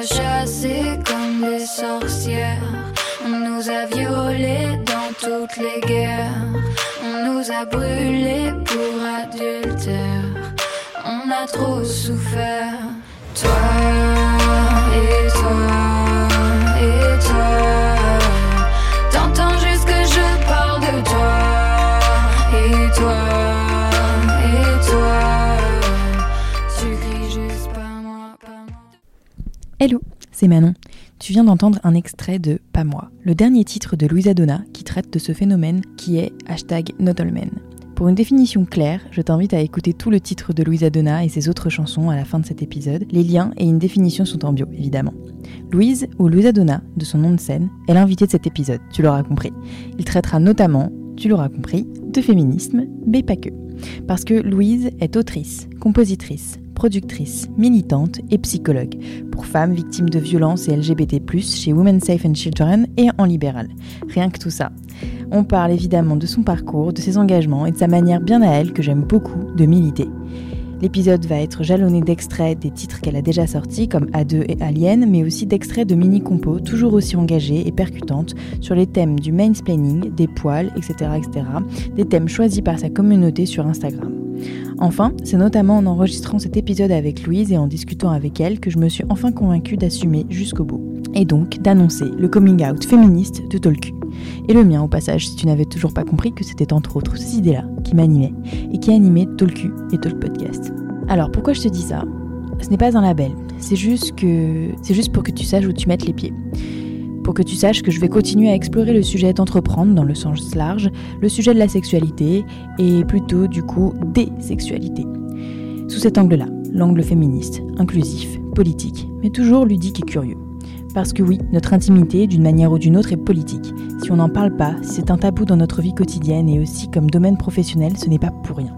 Chassés comme des sorcières, on nous a violés dans toutes les guerres, on nous a brûlés pour adultère, on a trop souffert. Toi c'est Manon. Tu viens d'entendre un extrait de Pas moi, le dernier titre de Louisa Donna qui traite de ce phénomène qui est hashtag Not All Men. Pour une définition claire, je t'invite à écouter tout le titre de Louisa Donna et ses autres chansons à la fin de cet épisode. Les liens et une définition sont en bio, évidemment. Louise, ou Louisa Donna, de son nom de scène, est l'invitée de cet épisode, tu l'auras compris. Il traitera notamment, tu l'auras compris, de féminisme, mais pas que. Parce que Louise est autrice, compositrice, productrice, militante et psychologue pour femmes victimes de violences et LGBT+, chez Women Safe and Children et en libéral. Rien que tout ça. On parle évidemment de son parcours, de ses engagements et de sa manière bien à elle, que j'aime beaucoup, de militer. L'épisode va être jalonné d'extraits des titres qu'elle a déjà sortis, comme A2 et Alien, mais aussi d'extraits de mini-compos toujours aussi engagées et percutantes sur les thèmes du mansplaining, des poils, etc., etc., des thèmes choisis par sa communauté sur Instagram. Enfin, c'est notamment en enregistrant cet épisode avec Louise et en discutant avec elle que je me suis enfin convaincue d'assumer jusqu'au bout. Et donc d'annoncer le coming out féministe de Tolku. Et le mien au passage, si tu n'avais toujours pas compris que c'était entre autres ces idées-là qui m'animaient et qui animaient Tolku et Talk Podcast. Alors pourquoi je te dis ça? Ce n'est pas un label, c'est juste que c'est juste pour que tu saches où tu mettes les pieds. Pour que tu saches que je vais continuer à explorer le sujet d'entreprendre dans le sens large, le sujet de la sexualité et plutôt du coup des sexualités. Sous cet angle-là, l'angle féministe, inclusif, politique, mais toujours ludique et curieux. Parce que oui, notre intimité, d'une manière ou d'une autre, est politique. Si on n'en parle pas, si c'est un tabou dans notre vie quotidienne et aussi comme domaine professionnel, ce n'est pas pour rien.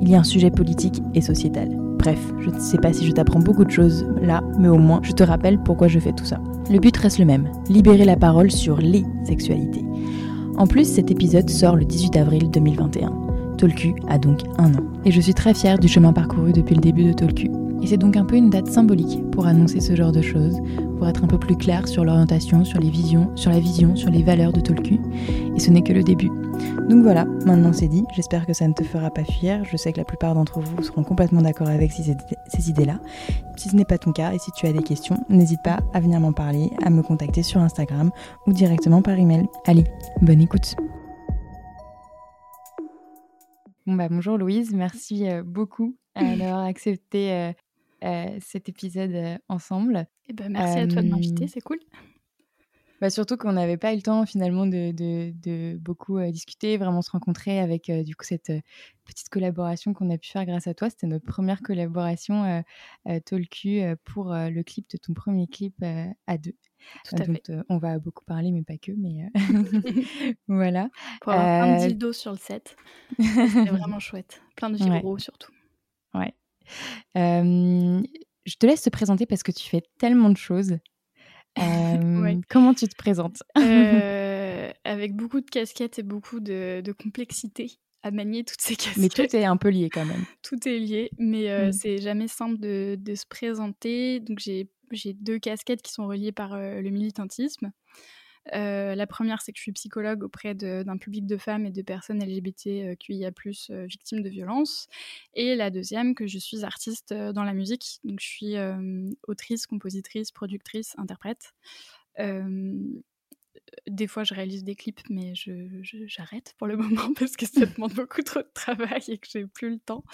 Il y a un sujet politique et sociétal. Bref, je ne sais pas si je t'apprends beaucoup de choses là, mais au moins je te rappelle pourquoi je fais tout ça. Le but reste le même, libérer la parole sur les sexualités. En plus, cet épisode sort le 18 avril 2021. Tolku a donc un an. Et je suis très fière du chemin parcouru depuis le début de Tolku. Et c'est donc un peu une date symbolique pour annoncer ce genre de choses, pour être un peu plus clair sur l'orientation, sur les visions, sur la vision, sur les valeurs de Tolku. Et ce n'est que le début. Donc voilà, maintenant c'est dit, j'espère que ça ne te fera pas fuir, je sais que la plupart d'entre vous seront complètement d'accord avec ces, ces idées-là. Si ce n'est pas ton cas et si tu as des questions, n'hésite pas à venir m'en parler, à me contacter sur Instagram ou directement par email. Allez, bonne écoute Bon bah bonjour Louise, merci euh, beaucoup d'avoir accepté euh, cet épisode euh, ensemble. Eh ben, merci à toi de m'inviter, Euh, c'est cool. Bah surtout qu'on n'avait pas eu le temps finalement de, de- de beaucoup euh, discuter, vraiment se rencontrer avec euh, du coup cette euh, petite collaboration qu'on a pu faire grâce à toi. C'était notre première collaboration euh, euh, euh, pour euh, le clip de ton premier clip euh, à deux. Tout Euh, à dont fait. euh, on va beaucoup parler, mais pas que. Mais euh, voilà. Pour avoir plein de Euh, dildos sur le set. C'était vraiment chouette. Plein de Ouais. vibros surtout. Ouais. Euh, je te laisse te présenter parce que tu fais tellement de choses. Euh, Ouais. Comment tu te présentes? Euh, avec beaucoup de casquettes et beaucoup de, de complexité à manier toutes ces casquettes. Mais tout est un peu lié quand même. Tout est lié, mais euh, Mm. c'est jamais simple de, de se présenter. Donc j'ai j'ai deux casquettes qui sont reliées par euh, le militantisme. Euh, la première, c'est que je suis psychologue auprès d'un public de femmes et de personnes LGBTQIA+, euh, victimes de violences. Et la deuxième, que je suis artiste euh, dans la musique. Donc je suis euh, autrice, compositrice, productrice, interprète. Euh, des fois, je réalise des clips, mais j'arrête pour le moment parce que ça demande beaucoup trop de travail et que j'ai plus le temps.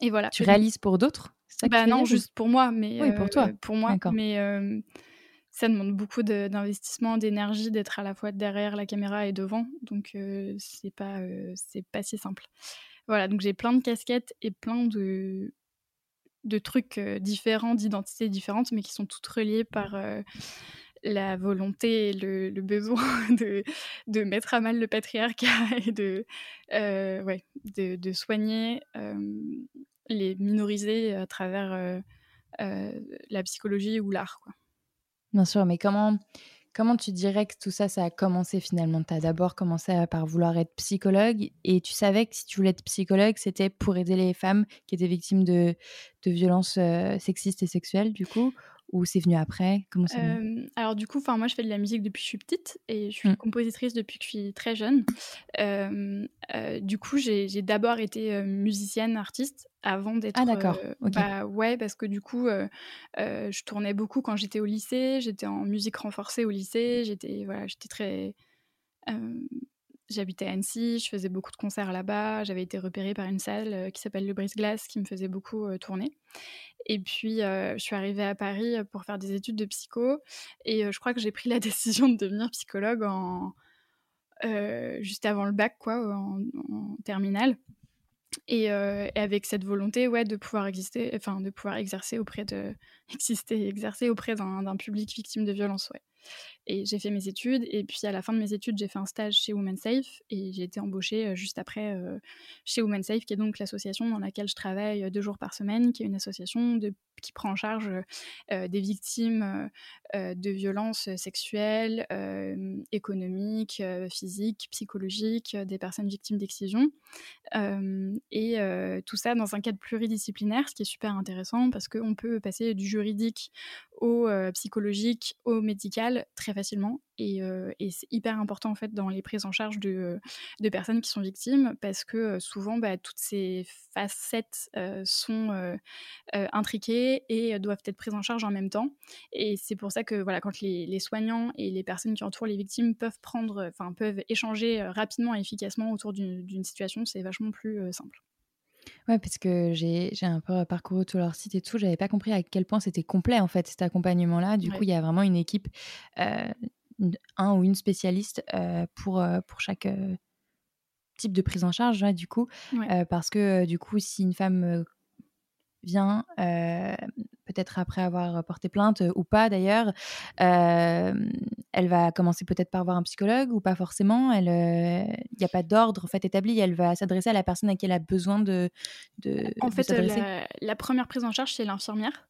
Et voilà. Tu réalises pour d'autres? Bah non, juste pour moi, mais Oui, pour toi. pour moi, D'accord. mais ça demande beaucoup d'investissement, d'énergie, d'être à la fois derrière la caméra et devant, donc euh, c'est pas euh, pas si simple. Voilà, donc j'ai plein de casquettes et plein de de trucs euh, différents, d'identités différentes, mais qui sont toutes reliées par euh, la volonté et le, besoin de, de mettre à mal le patriarcat et de, ouais, de, de soigner les minorisés à travers la psychologie ou l'art. Bien sûr, mais comment, comment tu dirais que tout ça, ça a commencé finalement? Tu as d'abord commencé par vouloir être psychologue et tu savais que si tu voulais être psychologue, c'était pour aider les femmes qui étaient victimes de, de violences sexistes et sexuelles, du coup? Ou c'est venu après? Comment ça Alors du coup, enfin moi je fais de la musique depuis que je suis petite et je suis mmh. compositrice depuis que je suis très jeune. du coup, j'ai d'abord été musicienne, artiste avant d'être. Ah d'accord. Bah, ouais, parce que du coup, je tournais beaucoup quand j'étais au lycée. J'étais en musique renforcée au lycée. J'étais voilà, j'étais très J'habitais à Annecy, je faisais beaucoup de concerts là-bas. J'avais été repérée par une salle qui s'appelle le Brise-Glace qui me faisait beaucoup tourner. Et puis, je suis arrivée à Paris pour faire des études de psycho. Et je crois que j'ai pris la décision de devenir psychologue en, juste avant le bac, quoi, en, terminale. Et, avec cette volonté, ouais, de pouvoir exister, enfin, de pouvoir exercer auprès de, exister, exercer auprès d'un public victime de violence, ouais. Et j'ai fait mes études. Et puis à la fin de mes études, j'ai fait un stage chez Women Safe et j'ai été embauchée euh, juste après euh, chez Women Safe, qui est donc l'association dans laquelle je travaille euh, deux jours par semaine, qui est une association qui prend en charge des victimes de violences sexuelles, économiques, physiques, psychologiques, des personnes victimes d'excision. et tout ça dans un cadre pluridisciplinaire, ce qui est super intéressant parce qu'on peut passer du juridique au psychologique, au médical très facilement. Et, c'est hyper important en fait dans les prises en charge de, personnes qui sont victimes parce que souvent bah, toutes ces facettes sont intriquées et doivent être prises en charge en même temps. Et c'est pour ça que voilà, quand les, les, soignants et les personnes qui entourent les victimes peuvent prendre, enfin peuvent échanger rapidement et efficacement autour d'une situation, c'est vachement plus simple. Ouais, parce que j'ai un peu parcouru tout leur site et tout, j'avais pas compris à quel point c'était complet en fait cet accompagnement-là. Du coup, il y a vraiment une équipe, euh, un ou une spécialiste euh, pour, euh, pour chaque type de prise en charge, du coup. parce que du coup, si une femme vient, peut-être après avoir porté plainte ou pas d'ailleurs, elle va commencer peut-être par voir un psychologue ou pas forcément. Il n'y a pas d'ordre en fait établi. Elle va s'adresser à la personne à qui elle a besoin de. de en fait, la, première prise en charge, c'est l'infirmière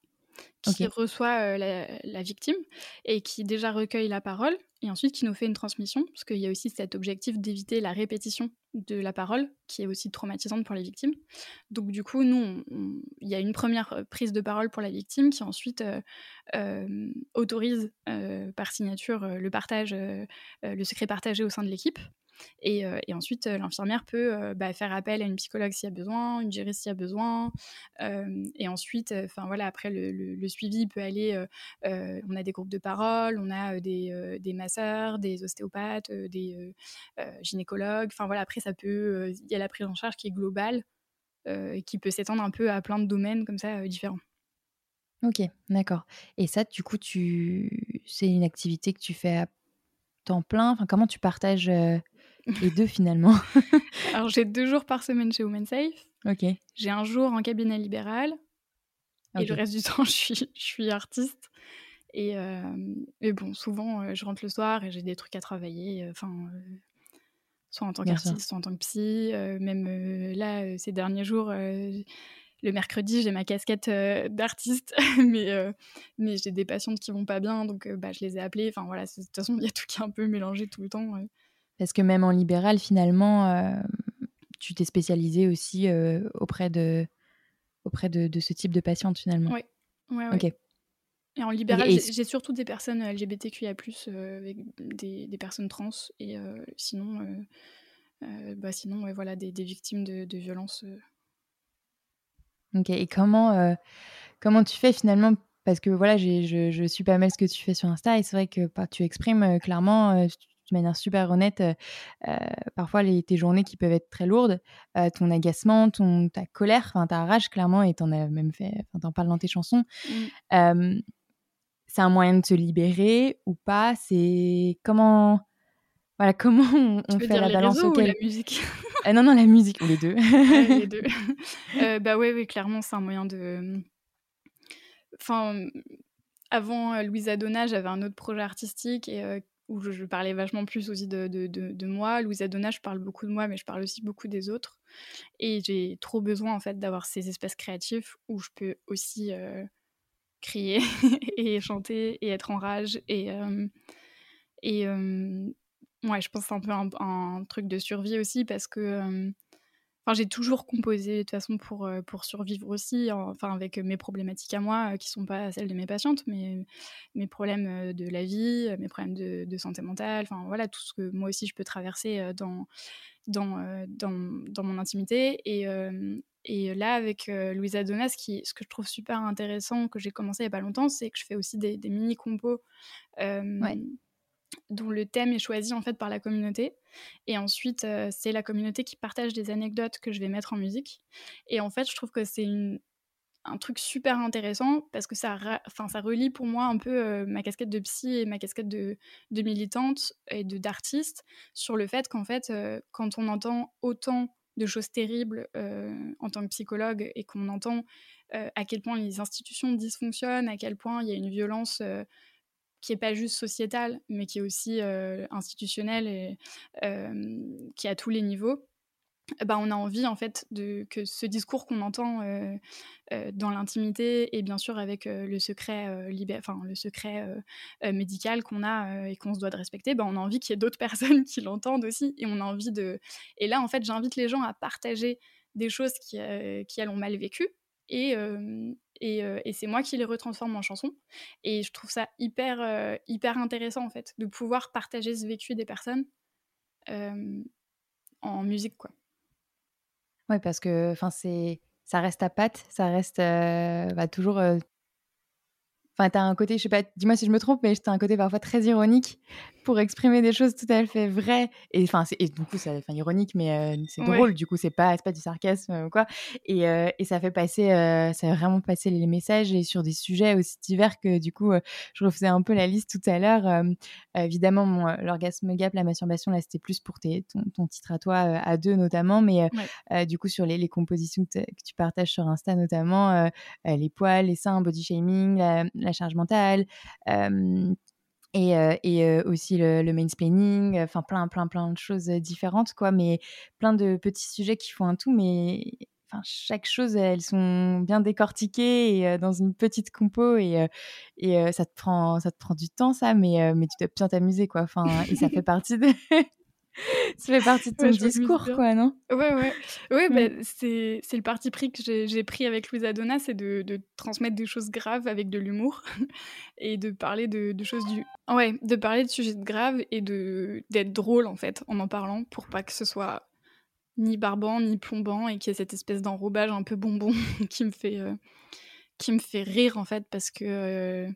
qui reçoit la, victime et qui déjà recueille la parole et ensuite qui nous fait une transmission, parce qu'il y a aussi cet objectif d'éviter la répétition de la parole, qui est aussi traumatisante pour les victimes. Donc du coup, nous, il y a une première prise de parole pour la victime qui ensuite autorise par signature le partage, le secret partagé au sein de l'équipe. Et, ensuite, l'infirmière peut bah, faire appel à une psychologue s'il y a besoin, une juriste s'il y a besoin. et ensuite, enfin voilà, après le, suivi peut aller. on a des groupes de parole, on a des, des masseurs, des ostéopathes, des gynécologues. Enfin voilà, après ça peut. Il y a la prise en charge qui est globale qui peut s'étendre un peu à plein de domaines comme ça différents. Ok, d'accord. Et ça, du coup, tu... c'est une activité que tu fais à temps plein? Enfin, Comment tu partages les deux finalement Alors j'ai deux jours par semaine chez Women Safe. Ok. J'ai un jour en cabinet libéral. Et le reste du temps, je suis, je suis artiste. Et, euh, bon, souvent, euh, je rentre le soir et j'ai des trucs à travailler. Euh, enfin, soit en tant qu'artiste, soit en tant que psy. même là, ces derniers jours, le mercredi, j'ai ma casquette d'artiste, mais, mais j'ai des patientes qui vont pas bien, donc bah, je les ai appelées. Enfin voilà, de toute façon, il y a tout qui est un peu mélangé tout le temps. Parce que même en libéral, finalement, euh, tu t'es spécialisée aussi euh, auprès, de, auprès de, ce type de patiente, finalement. Oui. Ouais, ouais. Et en libéral, j'ai surtout des personnes LGBTQIA, euh, avec des, des, personnes trans, et sinon, bah sinon ouais, voilà, des, des victimes de, de violences. Ok, et comment, comment tu fais finalement? Parce que voilà, je, je suis pas mal ce que tu fais sur Insta, et c'est vrai que bah, tu exprimes clairement de manière super honnête, euh, euh, parfois les, tes journées qui peuvent être très lourdes, euh, ton agacement, ton, ta colère, enfin ta rage clairement, et t'en as même fait, t'en parles dans tes chansons. Mmh. c'est un moyen de te libérer ou pas? C'est comment voilà, comment on, fait la balance ou la musique? Non, non, la musique, ou les deux. les deux. bah ouais, oui, clairement, c'est un moyen de... Enfin, avant Louisa Donna, j'avais un autre projet artistique et où je, parlais vachement plus aussi de, de, de, moi. Louisa Donna, je parle beaucoup de moi, mais je parle aussi beaucoup des autres. Et j'ai trop besoin, en fait, d'avoir ces espaces créatifs où je peux aussi euh, crier et chanter et être en rage et, euh, Et ouais, je pense que c'est un peu un, truc de survie aussi parce que Enfin, j'ai toujours composé de toute façon pour, pour survivre aussi, enfin avec mes problématiques à moi qui sont pas celles de mes patientes, mais mes problèmes de la vie, mes problèmes de, santé mentale, enfin voilà tout ce que moi aussi je peux traverser dans dans, dans, dans mon intimité. Et et là, avec Louisa Donas, ce, qui, ce que je trouve super intéressant, que j'ai commencé il n'y a pas longtemps, c'est que je fais aussi des, des mini-compos dont le thème est choisi en fait par la communauté. Et ensuite, c'est la communauté qui partage des anecdotes que je vais mettre en musique. Et en fait, je trouve que c'est un truc super intéressant parce que ça, enfin, ça relie pour moi un peu ma casquette de psy et ma casquette de, de militante et d'artiste sur le fait qu'en fait, quand on entend autant de choses terribles en tant que psychologue et qu'on entend à quel point les institutions dysfonctionnent, à quel point il y a une violence qui est pas juste sociétale, mais qui est aussi institutionnelle et qui est à tous les niveaux. Bah, on a envie en fait de, que ce discours qu'on entend dans l'intimité et bien sûr avec le secret, enfin, le secret médical qu'on a et qu'on se doit de respecter, bah, on a envie qu'il y ait d'autres personnes qui l'entendent aussi et on a envie de... Et là en fait j'invite les gens à partager des choses qui, qui elles ont mal vécu et, et, c'est moi qui les retransforme en chansons. Et je trouve ça hyper, hyper intéressant en fait de pouvoir partager ce vécu des personnes en musique quoi. Ouais, parce que ça reste à patte, ça reste bah, toujours. Enfin, t'as un côté, je sais pas, dis-moi si je me trompe, mais t'as un côté parfois très ironique pour exprimer des choses tout à fait vraies. Et enfin, et du coup, c'est ironique, mais euh, c'est drôle. Du coup, c'est pas, pas du sarcasme ou quoi. Et, euh, et, ça fait passer, euh, ça fait vraiment passer les messages et sur des sujets aussi divers que du coup, je refaisais un peu la liste tout à l'heure. évidemment, l'orgasme gap, la masturbation, là, c'était plus pour tes, ton, titre à toi, à deux notamment, mais du coup, sur les, les compositions que, tu partages sur Insta notamment, les poils, les seins, body shaming, la, la charge mentale et, et aussi le, le mansplaining, enfin plein, plein, plein de choses différentes, quoi, mais plein de petits sujets qui font un tout, mais enfin, chaque chose, elles sont bien décortiquées et, dans une petite compo et, et ça, te prend, ça te prend du temps, ça, mais, mais tu dois bien t'amuser, quoi, enfin, et ça fait partie de... ça fait partie de ton discours, quoi, non? Ouais, ouais. Ouais, bah, c'est, le parti pris que j'ai, pris avec Louisa Donna, c'est de, de, transmettre des choses graves avec de l'humour et de parler de, de, choses du. Ouais, de parler de sujets graves et de, d'être drôle, en fait, en en parlant, pour pas que ce soit ni barbant, ni plombant et qu'il y ait cette espèce d'enrobage un peu bonbon qui me fait. Euh, qui me fait rire, en fait, parce que. Euh,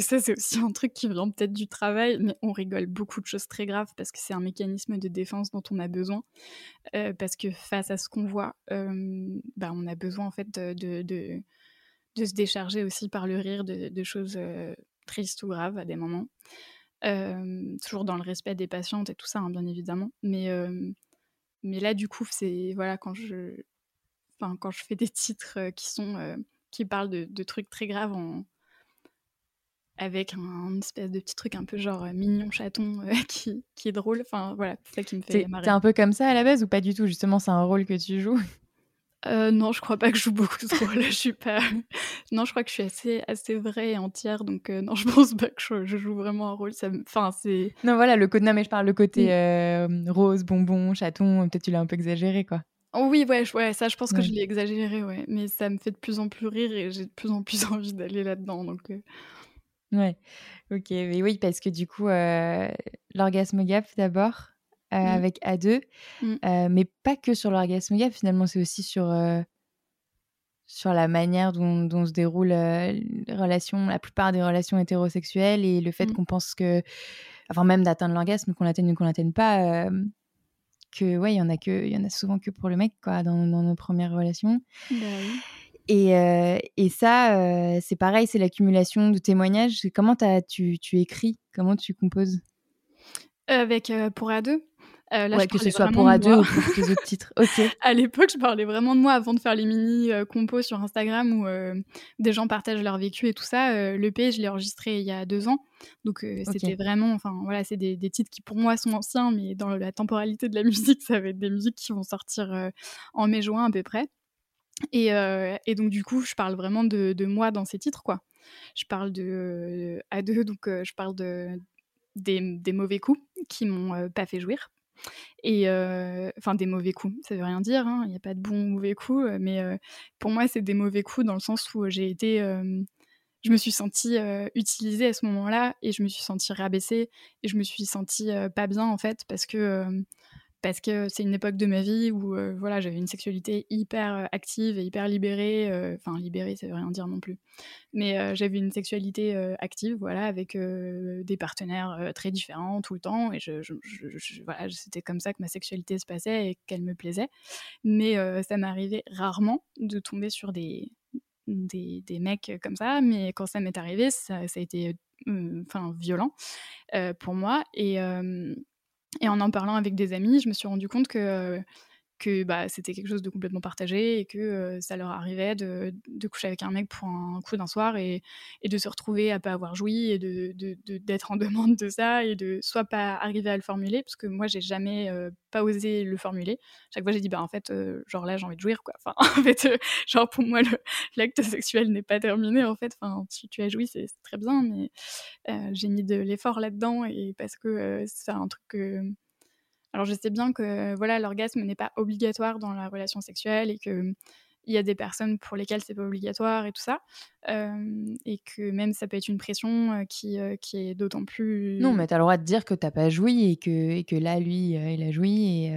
ça, c'est aussi un truc qui vient peut-être du travail, mais on rigole beaucoup de choses très graves parce que c'est un mécanisme de défense dont on a besoin. Euh, parce que face à ce qu'on voit, euh, bah, on a besoin en fait de, se décharger aussi par le rire de, choses euh, tristes ou graves à des moments. toujours dans le respect des patientes et tout ça, hein, bien évidemment. Mais, mais là, du coup, c'est voilà, quand je, quand je fais des titres qui, sont, qui parlent de, de trucs très graves en avec un, espèce de petit truc un peu genre euh, mignon chaton euh, qui, qui, est drôle. Enfin voilà, c'est ça qui me fait marrer. T'es un peu comme ça à la base ou pas du tout? Justement, c'est un rôle que tu joues? Euh, non, je crois pas que je joue beaucoup de rôles. je suis pas. Non, je crois que je suis assez, assez vraie et entière. Donc non, je pense pas que je, joue vraiment un rôle. Ça Enfin, c'est. Non, voilà, le côté. Non, mais je parle le côté rose, bonbon, chaton. Peut-être tu l'as un peu exagéré, quoi. Oh oui, ouais, ouais, ça, je pense que je l'ai exagéré, ouais. Mais ça me fait de plus en plus rire et j'ai de plus en plus envie d'aller là-dedans. Donc. Ouais, OK, mais oui, parce que du coup, l'orgasme gap d'abord, mmh. avec A2, mmh. mais pas que sur l'orgasme gap, finalement, c'est aussi sur, sur la manière dont, se déroulent les relations, la plupart des relations hétérosexuelles et le fait mmh. qu'on pense que, enfin même d'atteindre l'orgasme, qu'on l'atteigne ou qu'on l'atteigne pas, que ouais, il y en a que, il y en a souvent que pour le mec quoi, dans, nos premières relations. Bah et, et, ça, c'est pareil, c'est l'accumulation de témoignages. Comment as, tu, tu écris? Comment tu composes? Avec pour à deux euh, ouais, que ce soit pour ado ou pour tes autres titres. Ok. à l'époque, je parlais vraiment de moi avant de faire les mini euh, compos sur Instagram où euh, des gens partagent leur vécu et tout ça. Euh, L'EP, je l'ai enregistré il y a deux ans. Donc c'était vraiment, enfin voilà, c'est des, des, titres qui pour moi sont anciens, mais dans la temporalité de la musique, ça va être des musiques qui vont sortir en mai-juin à peu près. Et, et, donc du coup, je parle vraiment de, moi dans ces titres, quoi. Je parle de à deux, donc je parle de des, mauvais coups qui m'ont pas fait jouir et enfin, des mauvais coups, ça veut rien dire, hein, il n'y a pas de bons ou mauvais coups, mais pour moi, c'est des mauvais coups dans le sens où j'ai été. je me suis sentie utilisée à ce moment-là et je me suis sentie rabaissée et je me suis sentie pas bien en fait parce que parce que c'est une époque de ma vie où euh, voilà j'avais une sexualité hyper euh, active et hyper libérée euh, enfin libérée ça veut rien dire non plus. Mais j'avais une sexualité active voilà avec des partenaires très différents tout le temps et voilà c'était comme ça que ma sexualité se passait et qu'elle me plaisait. Mais ça m'arrivait rarement de tomber sur des, des, mecs comme ça mais quand ça m'est arrivé ça, a été violent pour moi et et en en parlant avec des amis, je me suis rendu compte que que bah, c'était quelque chose de complètement partagé et que ça leur arrivait de, de, coucher avec un mec pour un coup d'un soir et, et, de se retrouver à pas avoir joui et d'être de, en demande de ça et de soit pas arriver à le formuler parce que moi j'ai jamais pas osé le formuler. Chaque fois j'ai dit bah en fait genre là j'ai envie de jouir quoi. Enfin en fait genre pour moi l'acte sexuel n'est pas terminé en fait. Enfin tu, tu as joui c'est très bien mais j'ai mis de l'effort là-dedans et parce que c'est un truc que alors je sais bien que voilà l'orgasme n'est pas obligatoire dans la relation sexuelle et que il y a des personnes pour lesquelles c'est pas obligatoire et tout ça, et que même ça peut être une pression qui, qui est d'autant plus. Non, mais tu as le droit de dire que t'as pas joui et que, et que là, lui, il a joui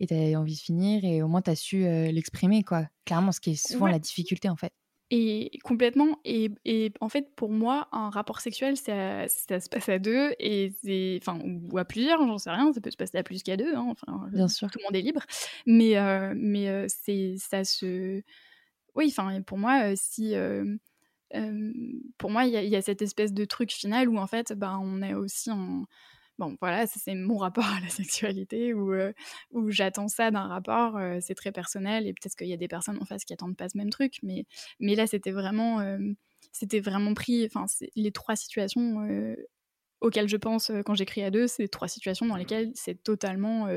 et tu as envie de finir et au moins tu as su l'exprimer, quoi. Clairement, ce qui est souvent la difficulté en fait. Et complètement. Et, et, en fait, pour moi, un rapport sexuel, ça, ça se passe à deux, et c'est, enfin, ou à plusieurs, j'en sais rien. Ça peut se passer à plus qu'à deux. Hein, enfin, Bien sûr. Tout le monde est libre. Mais, euh, mais euh, c'est, ça se. Oui, enfin, pour moi, euh, si. pour moi, il y, y, a cette espèce de truc final où en fait, bah, on est aussi en bon, voilà, c'est mon rapport à la sexualité où, où j'attends ça d'un rapport, c'est très personnel et peut-être qu'il y a des personnes en face qui attendent pas ce même truc, mais, mais là, c'était vraiment, c'était vraiment pris, enfin, les trois situations auxquelles je pense quand j'écris à deux, c'est trois situations dans lesquelles c'est totalement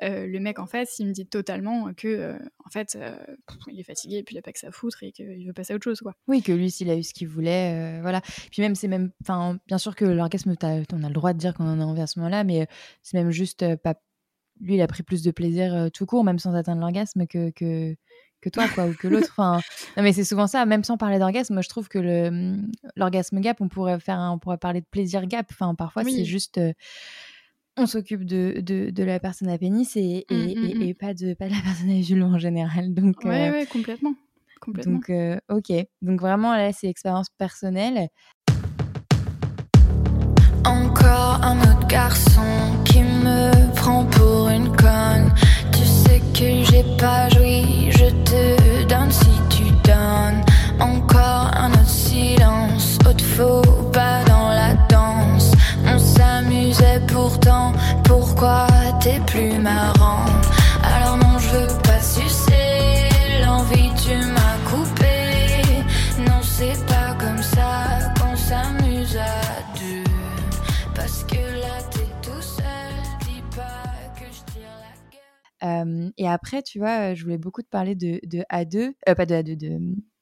le mec en face, il me dit totalement que en fait il est fatigué et puis il a pas que ça à foutre et qu'il veut passer à autre chose quoi. Oui, que lui s'il a eu ce qu'il voulait, voilà. Puis même c'est même, enfin bien sûr que l'orgasme, on a le droit de dire qu'on en a envie à ce moment-là, mais c'est même juste pas, lui il a pris plus de plaisir tout court, même sans atteindre l'orgasme que, que que toi, quoi, ou que l'autre. Enfin, non, mais c'est souvent ça. Même sans parler d'orgasme, je trouve que le mmh, l'orgasme gap, on pourrait faire, on pourrait parler de plaisir gap. Enfin, parfois, c'est juste, euh, on s'occupe de, de, de, la personne à pénis et, et, mmh, mmh, et, pas de pas de la personne à vulve en général. Donc, ouais, euh, ouais, complètement. complètement. Donc, euh, ok. Donc vraiment, là, c'est expérience personnelle. Encore un autre garçon qui me prend pour une conne. J'ai pas joui, je te donne si tu donnes. Encore un autre silence, autre faux pas dans la danse. On s'amusait pourtant, pourquoi t'es plus marrant? Et après, tu vois, je voulais beaucoup te parler de, de A2, euh, pas de A2, de,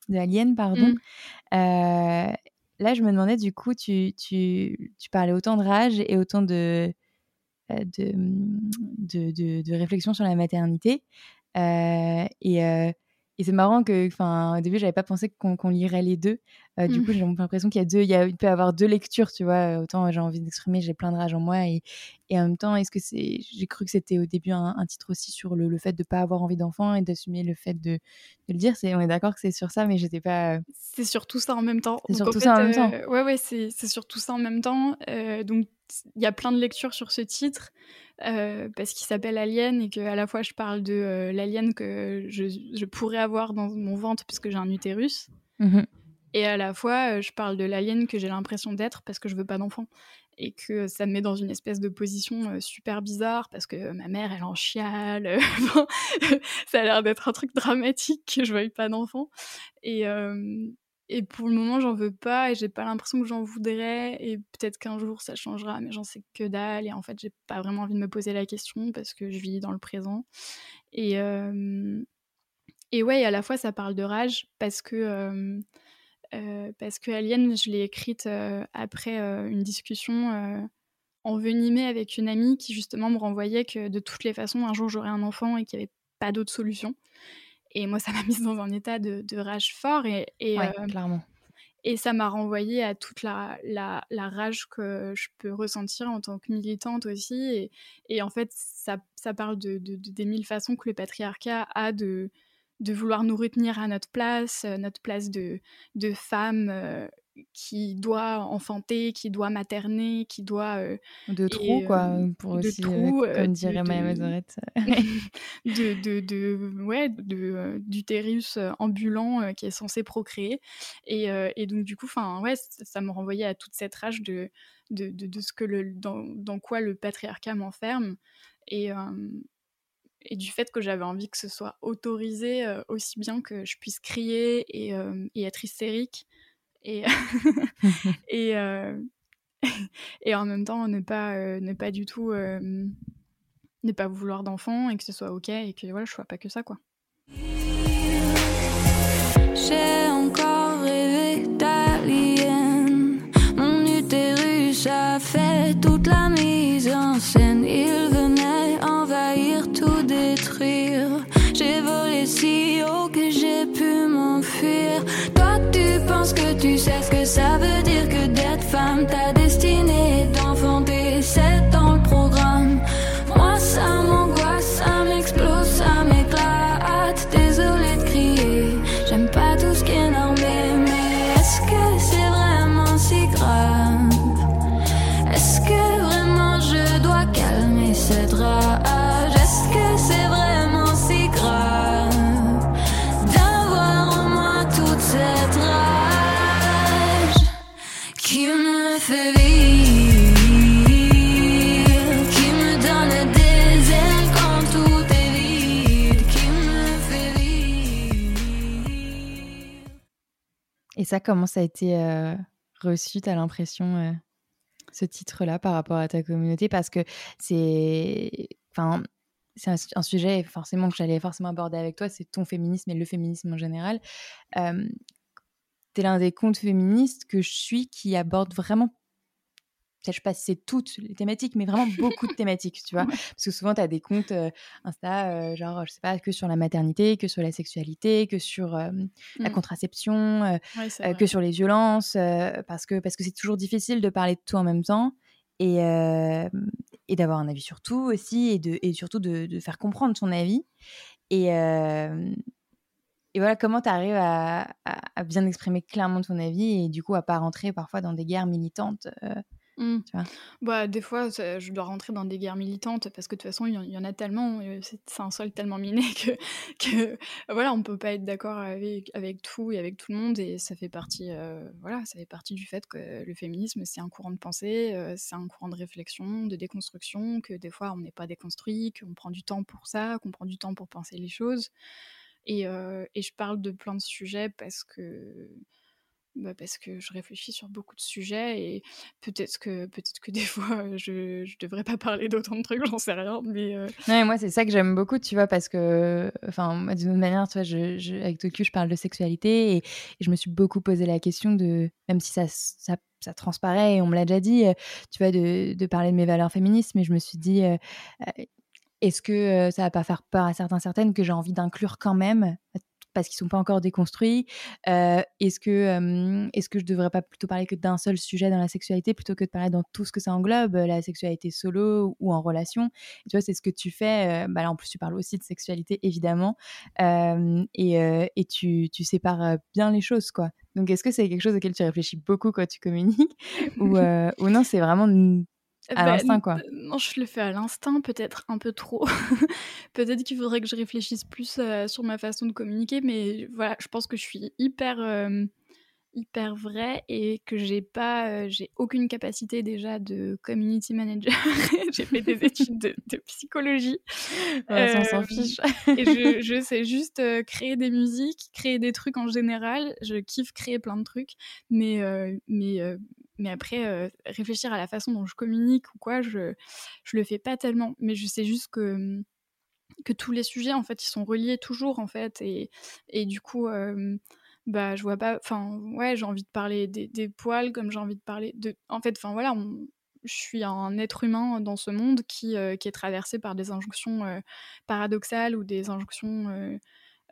de Alien, pardon. Mmh. Euh, là, je me demandais, du coup, tu, tu, tu, parlais autant de rage et autant de, euh, de, de, de, réflexion sur la maternité. Et et c'est marrant que, enfin, au début, j'avais pas pensé qu'on lirait les deux. Euh, du mmh. coup, j'ai l'impression qu'il y a deux, il, y a, il peut y avoir deux lectures, tu vois. Autant j'ai envie d'exprimer, j'ai plein de rage en moi, et, et en même temps, est-ce que c'est, j'ai cru que c'était au début un, titre aussi sur le, le fait de pas avoir envie d'enfant et d'assumer le fait de, de, le dire. C'est, on est d'accord que c'est sur ça, mais j'étais pas. C'est sur tout ça en même temps. C'est sur tout ça en même temps. ouais, ouais, c'est, sur tout ça en même temps. donc, il y a plein de lectures sur ce titre. Euh, parce qu'il s'appelle Alien et que à la fois je parle de euh, l'alien que je, je, pourrais avoir dans mon ventre puisque j'ai un utérus, mmh et à la fois euh, je parle de l'alien que j'ai l'impression d'être parce que je veux pas d'enfant et que ça me met dans une espèce de position super bizarre parce que ma mère elle en chiale, ça a l'air d'être un truc dramatique que je veuille pas d'enfant et et pour le moment, j'en veux pas et j'ai pas l'impression que j'en voudrais. Et peut-être qu'un jour ça changera, mais j'en sais que dalle. Et en fait, j'ai pas vraiment envie de me poser la question parce que je vis dans le présent. Et, et ouais, à la fois ça parle de rage parce que, parce que Alien, je l'ai écrite après une discussion envenimée avec une amie qui justement me renvoyait que de toutes les façons, un jour j'aurais un enfant et qu'il n'y avait pas d'autre solution. Et moi, ça m'a mise dans un état de, rage fort. Et, et, euh, clairement. Et ça m'a renvoyé à toute la, la, la, rage que je peux ressentir en tant que militante aussi. Et, et en fait, ça, ça parle de, de, des mille façons que le patriarcat a de, de vouloir nous retenir à notre place, euh, notre place de, de femme euh, qui doit enfanter, qui doit materner, qui doit... Euh, de trou, quoi, euh, pour aussi, euh, trou, comme dirait Maya Mazorette. de, de, de, ouais, de, d'utérus ambulant qui est censé procréer. Et, et donc, du coup, ouais, ça me renvoyait à toute cette rage de, de, de, ce que le, dans, dans quoi le patriarcat m'enferme. Et, et du fait que j'avais envie que ce soit autorisé aussi bien que je puisse crier et, et être hystérique et, et, euh, et en même temps ne pas, euh, ne pas du tout euh, ne pas vouloir d'enfant et que ce soit ok et que voilà, je sois pas que ça quoi. Que tu sais ce que ça veut dire que d'être femme, ta destinée comment ça a été euh, reçu, t'as l'impression, euh, ce titre-là par rapport à ta communauté? Parce que c'est. Enfin, c'est un, sujet forcément que j'allais forcément aborder avec toi, c'est ton féminisme et le féminisme en général. Euh, tu l'un des comptes féministes que je suis qui aborde vraiment je sais pas si c'est toutes les thématiques, mais vraiment beaucoup de thématiques, tu vois? Parce que souvent, tu as des comptes euh, Insta, euh, genre, je sais pas, que sur la maternité, que sur la sexualité, que sur euh, la mmh. contraception, que sur les violences, parce que parce que c'est toujours difficile de parler de tout en même temps et, et d'avoir un avis sur tout aussi, et, de, et surtout de, de faire comprendre son avis. Et, et voilà, comment tu arrives à, bien exprimer clairement ton avis et du coup à pas rentrer parfois dans des guerres militantes euh, mmh. tu vois? Bah, Des fois, je dois rentrer dans des guerres militantes parce que de toute façon, il y, en a tellement, euh, c'est un sol tellement miné que, que voilà, on peut pas être d'accord avec, avec tout et avec tout le monde et ça fait partie, euh, voilà, ça fait partie du fait que le féminisme, c'est un courant de pensée, c'est un courant de réflexion, de déconstruction, que des fois, on n'est pas déconstruit, qu'on prend du temps pour ça, qu'on prend du temps pour penser les choses. Et, et, je parle de plein de sujets parce que, bah parce que je réfléchis sur beaucoup de sujets et peut-être que, peut que des fois je ne devrais pas parler d'autant de trucs, j'en sais rien. Mais non, moi c'est ça que j'aime beaucoup, tu vois, parce que, enfin, d'une manière, tu vois, je, je, avec Tokyo, je parle de sexualité et, je me suis beaucoup posé la question de, même si ça, ça, ça transparaît et on me l'a déjà dit, tu vois, de, de, parler de mes valeurs féministes, mais je me suis dit, est-ce que ça va pas faire peur à certains certaines que j'ai envie d'inclure quand même parce qu'ils sont pas encore déconstruits Est-ce que, est-ce que je devrais pas plutôt parler que d'un seul sujet dans la sexualité plutôt que de parler dans tout ce que ça englobe, la sexualité solo ou en relation? Tu vois, c'est ce que tu fais. bah là, en plus, tu parles aussi de sexualité, évidemment. et, et tu, tu sépares bien les choses, quoi. Donc, est-ce que c'est quelque chose auquel tu réfléchis beaucoup quand tu communiques? Ou, ou non, c'est vraiment à bah, l'instinct, quoi. Non, je le fais à l'instinct, peut-être un peu trop. peut-être qu'il faudrait que je réfléchisse plus sur ma façon de communiquer, mais voilà, je pense que je suis hyper, hyper vraie et que j'ai pas, j'ai aucune capacité déjà de community manager. j'ai fait des études de, psychologie. on s'en fiche. et je, je, sais juste créer des musiques, créer des trucs en général. Je kiffe créer plein de trucs, mais, mais mais après, euh, réfléchir à la façon dont je communique ou quoi, je, je le fais pas tellement. Mais je sais juste que, mmh, que tous les sujets, en fait, ils sont reliés toujours, en fait. Et, et du coup, euh, bah, je vois pas. Enfin, ouais, j'ai envie de parler des, poils comme j'ai envie de parler de. En fait, enfin, voilà, je suis un être humain dans ce monde qui, euh, qui est traversé par des injonctions paradoxales ou des injonctions euh,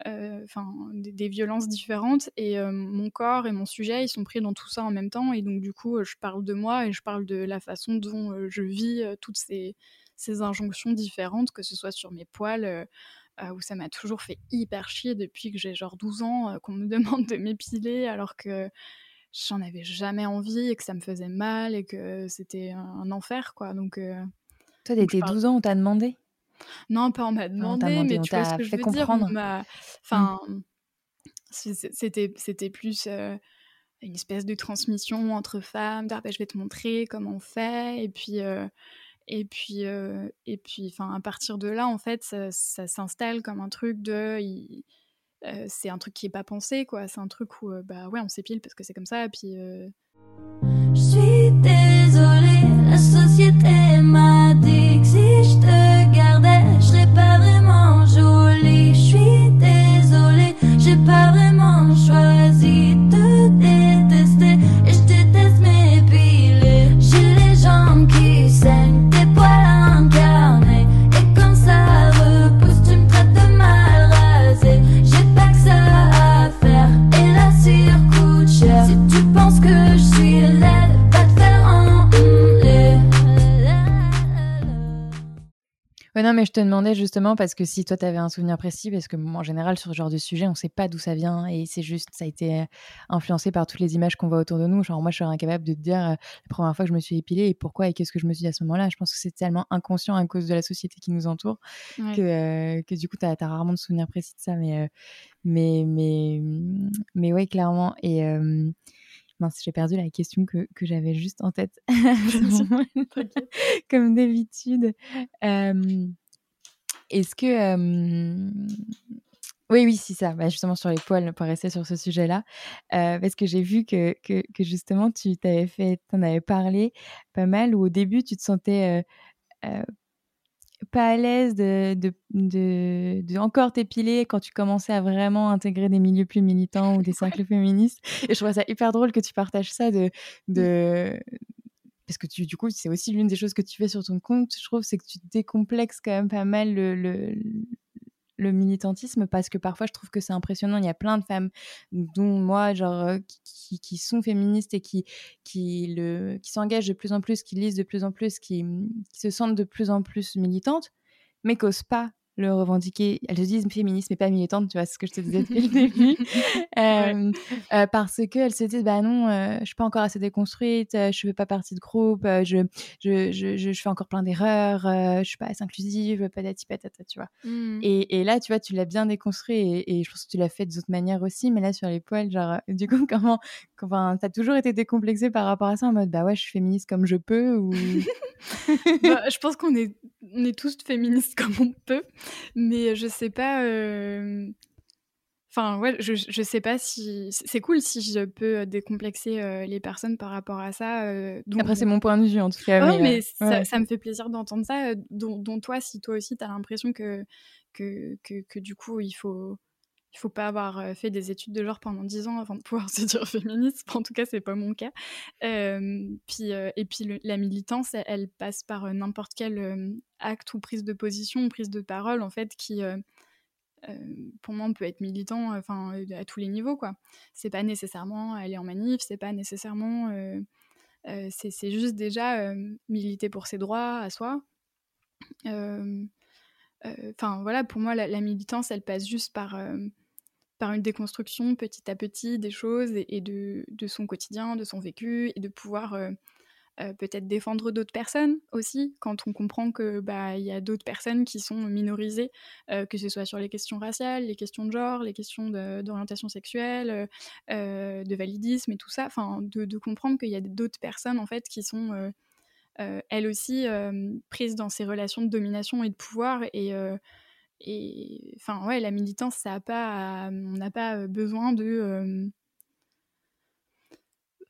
enfin des, violences différentes et euh, mon corps et mon sujet ils sont pris dans tout ça en même temps et donc du coup je parle de moi et je parle de la façon dont euh, je vis toutes ces, ces, injonctions différentes que ce soit sur mes poils où ça m'a toujours fait hyper chier depuis que j'ai genre 12 ans qu'on me demande de m'épiler alors que j'en avais jamais envie et que ça me faisait mal et que c'était un, enfer quoi. Donc toi t'étais 12 ans on t'a demandé? Non, pas on m'a demandé, mais tu vois ce que je veux comprendre. dire. Mmh. Enfin, c'était c'était plus une espèce de transmission entre femmes. Ah, bah, je vais te montrer comment on fait, et puis. et puis, et puis, enfin, à partir de là, en fait, ça, s'installe comme un truc de, c'est un truc qui est pas pensé, quoi. C'est un truc où, bah ouais, on s'épile parce que c'est comme ça. Et puis. Je suis désolée, la société Non, mais je te demandais justement parce que si toi, tu avais un souvenir précis, parce que en général, sur ce genre de sujet, on ne sait pas d'où ça vient et c'est juste, ça a été influencé par toutes les images qu'on voit autour de nous. Genre, moi, je serais incapable de te dire euh, la première fois que je me suis épilée et pourquoi et qu'est-ce que je me suis dit à ce moment-là. Je pense que c'est tellement inconscient à cause de la société qui nous entoure que, euh, que du coup, tu as, rarement de souvenirs précis de ça. Mais, euh, mais, mais, mais ouais, clairement. Et j'ai perdu la question que, que j'avais juste en tête. Comme d'habitude. Est-ce que. Oui, oui, c'est ça. Bah, justement, sur les poils, pour rester sur ce sujet-là. parce que j'ai vu que, que, que, justement, tu t'avais fait, en avais parlé pas mal, où au début, tu te sentais pas à l'aise de, de, de, encore t'épiler quand tu commençais à vraiment intégrer des milieux plus militants ou des cercles féministes. Et je trouve ça hyper drôle que tu partages ça de, mmh. de parce que tu, du coup, c'est aussi l'une des choses que tu fais sur ton compte, je trouve, c'est que tu décomplexes quand même pas mal le, le, le militantisme parce que parfois je trouve que c'est impressionnant. Il y a plein de femmes, dont moi, genre, euh, qui, qui sont féministes et qui, qui, le, qui s'engagent de plus en plus, qui lisent de plus en plus, qui, qui se sentent de plus en plus militantes, mais qu'osent pas le revendiquer. Elles se disent féministes, mais pas militantes, tu vois, c'est ce que je te disais depuis le début. euh, euh, parce qu'elles se disent, bah non, euh, je suis pas encore assez déconstruite, euh, je fais pas partie de groupe, je, je, je, je, fais encore plein d'erreurs, je suis pas assez inclusive, patati patata, tu vois. Mmh. Et, et, là, tu vois, tu l'as bien déconstruit et, et, je pense que tu l'as fait d'autres manières aussi, mais là, sur les poils, genre, du coup, comment, enfin, t'as toujours été décomplexée par rapport à ça en mode, bah ouais, je suis féministe comme je peux ou. bah, je pense qu'on est, on est tous féministes comme on peut mais je sais pas. Enfin, ouais, je, je sais pas si. C'est cool si je peux décomplexer les personnes par rapport à ça. Après, c'est mon point de vue en tout cas. mais, ça, ça, me fait plaisir d'entendre ça. Dont, toi, si toi aussi, tu as l'impression que que, que, que, du coup, il faut il faut pas avoir fait des études de genre pendant 10 ans avant de pouvoir se dire féministe. En tout cas, c'est pas mon cas. puis, et puis la militance, elle, passe par n'importe quel acte ou prise de position, prise de parole, en fait, qui pour moi, on peut être militant enfin, à tous les niveaux. quoi. C'est pas nécessairement aller en manif, c'est pas nécessairement. c'est juste déjà militer pour ses droits à soi. Enfin, voilà, pour moi, la, militance, elle passe juste par, par une déconstruction petit à petit des choses et, de, de, son quotidien, de son vécu, et de pouvoir euh, peut-être défendre d'autres personnes aussi, quand on comprend que bah y a d'autres personnes qui sont minorisées, euh, que ce soit sur les questions raciales, les questions de genre, les questions d'orientation sexuelle, euh, de validisme et tout ça, enfin de, comprendre qu'il y a d'autres personnes en fait qui sont elles aussi prises dans ces relations de domination et de pouvoir et et enfin ouais la militance ça a pas on n'a pas besoin de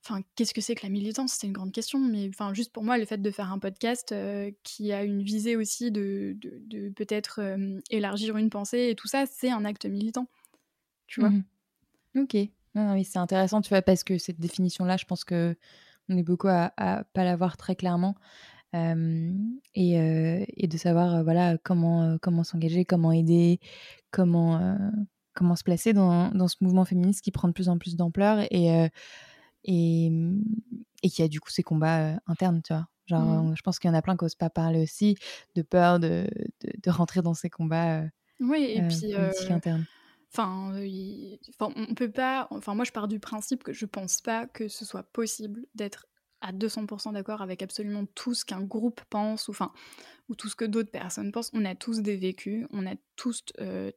Enfin, qu'est-ce que c'est que la militance? C'est une grande question, mais enfin, juste pour moi, le fait de faire un podcast euh, qui a une visée aussi de, de, peut-être euh, élargir une pensée et tout ça, c'est un acte militant. Tu vois mmh Ok. Non, oui, c'est intéressant, tu vois, parce que cette définition-là, je pense que on est beaucoup à, à pas l'avoir très clairement. Euh, et, et, de savoir voilà comment comment s'engager, comment aider, comment comment se placer dans, dans, ce mouvement féministe qui prend de plus en plus d'ampleur et et, mmh, et qui a du coup ces combats internes, tu vois. Genre, mmh. je pense qu'il y en a plein qui n'osent pas parler aussi, de peur de, de, rentrer dans ces combats oui, et puis, internes. Enfin, on peut pas. Enfin, moi, je pars du principe que je pense pas que ce soit possible d'être à 200% d'accord avec absolument tout ce qu'un groupe pense, ou, enfin, ou tout ce que d'autres personnes pensent. On a tous des vécus, on a tous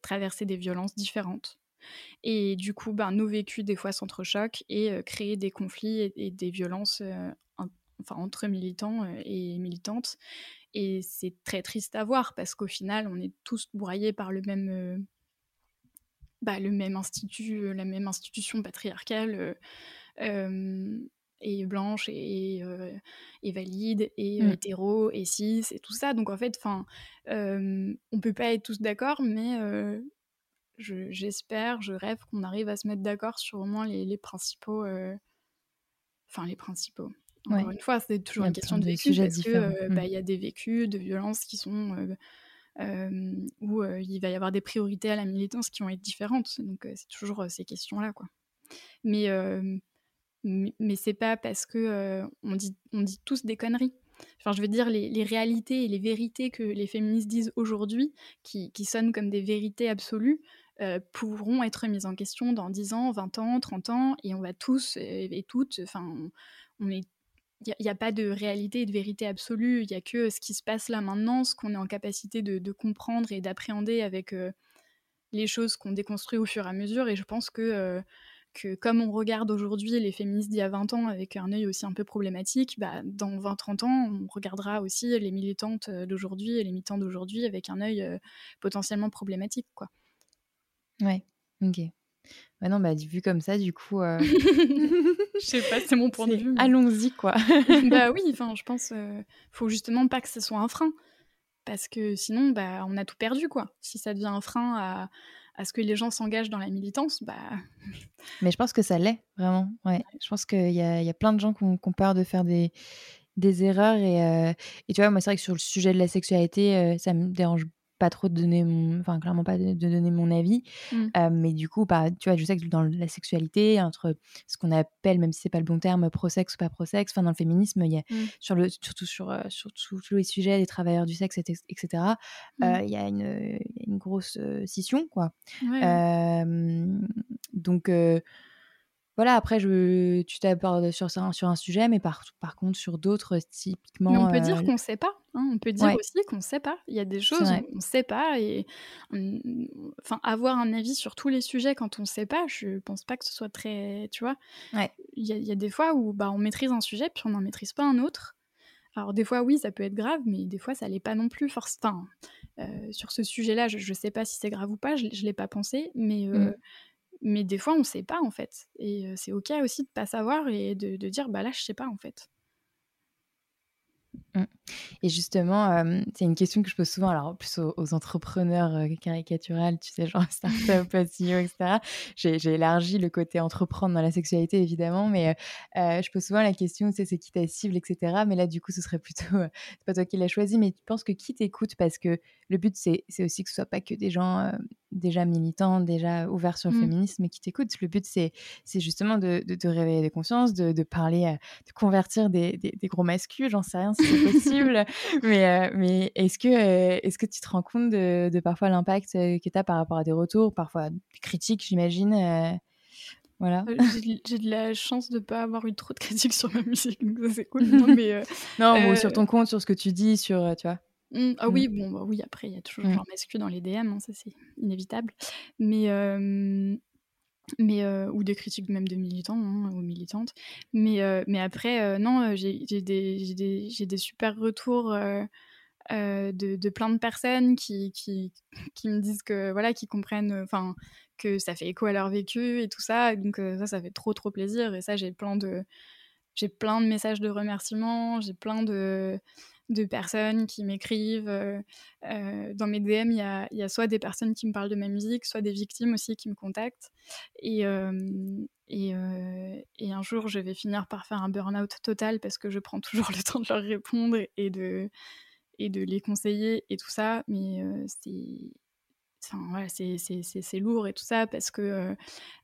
traversé des violences différentes. Et du coup, ben, nos vécus, des fois, s'entrechoquent et euh, créent des conflits et, des violences euh, enfin, entre militants euh, et militantes. Et c'est très triste à voir parce qu'au final, on est tous broyés par le même, bah, le même institut, la même institution patriarcale et blanche et, et, valide et mmh. hétéro et cis et tout ça. Donc en fait, enfin, on peut pas être tous d'accord, mais j'espère, je, rêve qu'on arrive à se mettre d'accord sur au moins les, principaux. Euh, enfin, les principaux. Encore une fois, c'est toujours une question de vécu parce qu'il euh, bah, mmh. y a des vécus de violence qui sont. Euh, où il va y avoir des priorités à la militance qui vont être différentes. Donc, c'est toujours ces questions-là, quoi. Mais, mais, c'est pas parce que on, dit, on dit tous des conneries. Enfin, je veux dire, les, réalités et les vérités que les féministes disent aujourd'hui, qui, qui, sonnent comme des vérités absolues, euh, pourront être mises en question dans 10 ans, 20 ans, 30 ans, et on va tous et, toutes, enfin, on est il n'y a, pas de réalité et de vérité absolue, il n'y a que ce qui se passe là maintenant, ce qu'on est en capacité de, comprendre et d'appréhender avec euh, les choses qu'on déconstruit au fur et à mesure. Et je pense que, euh, que comme on regarde aujourd'hui les féministes d'il y a 20 ans avec un œil aussi un peu problématique, bah, dans 20-30 ans, on regardera aussi les militantes d'aujourd'hui et les militants d'aujourd'hui avec un œil potentiellement problématique. quoi. Ouais, ok. Ouais, non, bah, vu comme ça, du coup. Euh... je sais pas, c'est mon point de vue. Allons-y, quoi. bah oui, enfin, je pense euh, faut justement pas que ce soit un frein. Parce que sinon, bah, on a tout perdu, quoi. Si ça devient un frein à, à ce que les gens s'engagent dans la militance, bah. Mais je pense que ça l'est, vraiment. Ouais. Je pense qu'il y a, y a plein de gens qui ont, peur de faire des, des erreurs. Et, euh, et tu vois, moi, c'est vrai que sur le sujet de la sexualité, euh, ça me dérange pas trop de donner mon enfin clairement pas de, donner mon avis mmh. euh, mais du coup bah, tu vois je sais que dans la sexualité entre ce qu'on appelle même si c'est pas le bon terme pro-sexe ou pas pro-sexe enfin dans le féminisme il y a mmh. sur le surtout sur, euh, sur, tous les sujets des travailleurs du sexe etc euh, mmh. il y a une, une grosse scission quoi donc voilà, après, je, tu t'abordes sur, sur un sujet, mais par, par contre, sur d'autres, typiquement. Mais on peut dire qu'on ne sait pas. Hein, on peut dire aussi qu'on ne sait pas. Il y a des choses on ne sait pas. Et enfin, avoir un avis sur tous les sujets quand on ne sait pas, je ne pense pas que ce soit très. Tu vois Il y, a des fois où bah, on maîtrise un sujet, puis on n'en maîtrise pas un autre. Alors, des fois, oui, ça peut être grave, mais des fois, ça l'est pas non plus. Force... Enfin, euh, sur ce sujet-là, je ne sais pas si c'est grave ou pas, je ne l'ai pas pensé, mais. Euh, mmh. Mais des fois, on ne sait pas en fait. Et c'est ok aussi de pas savoir et de, dire bah là, je sais pas en fait. Mmh. Et justement, euh, c'est une question que je pose souvent, alors plus aux, entrepreneurs euh, caricaturales, tu sais, genre start-up, CEO, etc. J'ai élargi le côté entreprendre dans la sexualité, évidemment, mais euh, je pose souvent la question, tu sais, c'est qui ta cible, etc. Mais là, du coup, ce serait plutôt, c'est pas toi qui l'as choisi, mais tu penses que qui t'écoute? Parce que le but, c'est aussi que ce soit pas que des gens déjà militants, déjà ouverts sur le mmh. féminisme, mais qui t'écoutent. Le but, c'est justement de, te réveiller des consciences, de, parler, de convertir des, des, gros masculins, j'en sais rien possible. mais mais est-ce que, est-ce que tu te rends compte de, parfois l'impact que tu as par rapport à des retours, parfois des critiques, j'imagine voilà. J'ai de la chance de ne pas avoir eu trop de critiques sur ma musique, donc ça c'est cool. Non, mais, non sur ton compte, sur ce que tu dis, sur, tu vois. Mmh, ah oui, bon, bah oui, après, il y a toujours mmh. genre masculin dans les DM, hein, ça c'est inévitable. Mais, mais ou des critiques même de militants hein, ou militantes. Mais, mais après, non, j'ai des, des, des, super retours de, de, plein de personnes qui, qui, qui, me disent que, voilà, qui comprennent, enfin, que ça fait écho à leur vécu et tout ça. Donc ça, ça fait trop, trop plaisir. Et ça, j'ai plein de, j'ai plein de messages de remerciements, j'ai plein de de personnes qui m'écrivent. Euh, euh, dans mes DM, il y a, soit des personnes qui me parlent de ma musique, soit des victimes aussi qui me contactent. Et, euh, et, un jour, je vais finir par faire un burn-out total parce que je prends toujours le temps de leur répondre et de, et de les conseiller et tout ça. Mais c'est c'est lourd et tout ça parce que,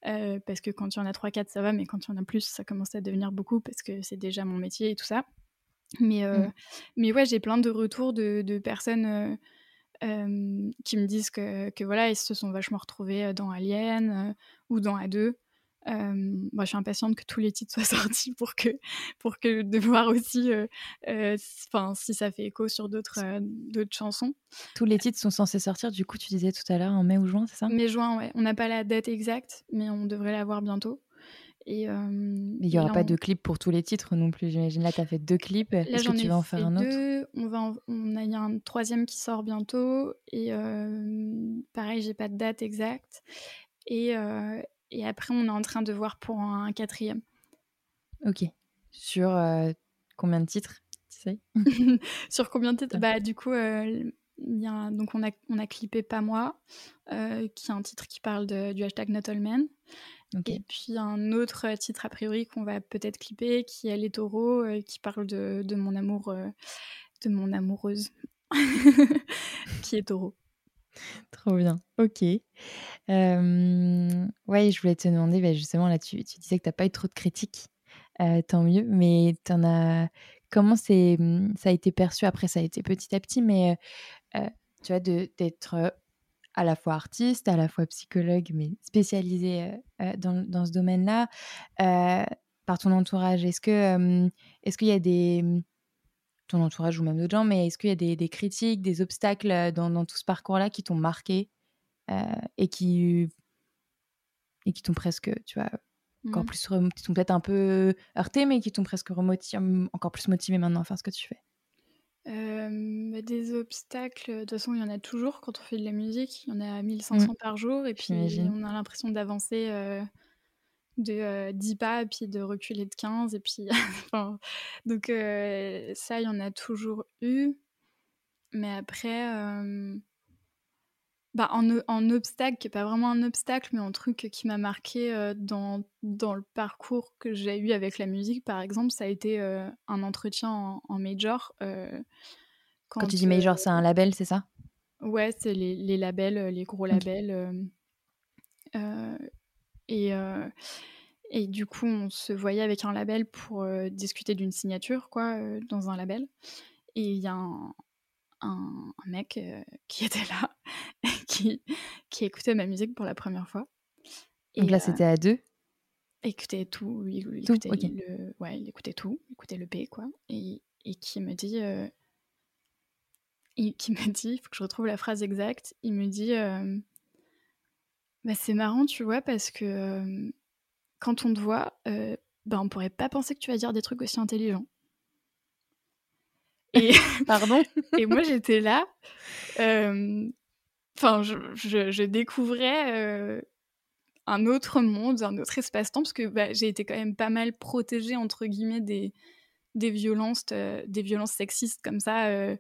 parce que quand il y en a 3-4 ça va mais quand il y en a plus ça commence à devenir beaucoup parce que c'est déjà mon métier et tout ça mais, mmh. mais ouais, j'ai plein de retours de, de personnes qui me disent que, que, voilà, ils se sont vachement retrouvés dans Alien ou dans A2. moi, je suis impatiente que tous les titres soient sortis pour que, pour que de voir aussi enfin si ça fait écho sur d'autres d'autres chansons. Tous les titres sont censés sortir, du coup, tu disais tout à l'heure en mai ou juin, c'est ça? Mai-juin, ouais. On n'a pas la date exacte, mais on devrait l'avoir bientôt. Et, Mais il n'y aura pas de clip pour tous les titres non plus, j'imagine. Là, tu as fait deux clips. Est-ce que tu vas en faire un autre? On, va on a, y a un troisième qui sort bientôt. Et pareil, j'ai pas de date exacte. Et, et, après, on est en train de voir pour un, quatrième. Ok. Sur combien de titres? Tu sais? Sur combien de titres? Bah, du coup, y a, donc on a, on a clippé Pas moi, qui est un titre qui parle de, du hashtag Not All Men. Et puis un autre titre a priori qu'on va peut-être clipper qui est Les Taureaux, euh, qui parle de, de mon amour, euh, de mon amoureuse, qui est taureau. Trop bien, ok. Euh, ouais, je voulais te demander, bah, justement, là, tu, tu disais que tu n'as pas eu trop de critiques, tant mieux, mais en as... comment c'est, ça a été perçu? Après, ça a été petit à petit, mais tu vois, d'être à la fois artiste, à la fois psychologue, mais spécialisé dans, ce domaine-là, par ton entourage. Est-ce que est-ce qu'il y a des ton entourage ou même d'autres gens, mais est-ce qu'il y a des, critiques, des obstacles dans, dans tout ce parcours-là qui t'ont marqué et qui et qui t'ont presque, tu vois, encore mmh. plus, qui t'ont peut-être un peu heurté, mais qui t'ont presque remotivé, encore plus motivé maintenant à faire ce que tu fais des obstacles, de toute façon, il y en a toujours quand on fait de la musique. Il y en a 1500 mmh. par jour et puis on a l'impression d'avancer, de, 10 pas puis de reculer de 15 et puis donc ça, il y en a toujours eu. Mais après, bah, en, obstacle, qui n'est pas vraiment un obstacle, mais un truc qui m'a marqué dans, dans le parcours que j'ai eu avec la musique, par exemple, ça a été un entretien en, major. Euh, quand, tu dis major, c'est un label, c'est ça? Ouais, c'est les, les, labels, les gros labels. et, et du coup, on se voyait avec un label pour discuter d'une signature, quoi, dans un label. Et il y a un, un, mec euh, qui était là, qui, qui écoutait ma musique pour la première fois. Et Donc là, c'était à deux? Écoutait tout, il, écoutait le, ouais, il écoutait tout, il écoutait le P, quoi. Et, et qui me dit, euh, qui me dit, il faut que je retrouve la phrase exacte, il me dit, euh, bah, c'est marrant, tu vois, parce que quand on te voit, bah, on pourrait pas penser que tu vas dire des trucs aussi intelligents. Et, Pardon Et moi, j'étais là. Enfin, je, découvrais un autre monde, un autre espace-temps, parce que bah, j'ai été quand même pas mal protégée, entre guillemets, des, des violences, des violences sexistes comme ça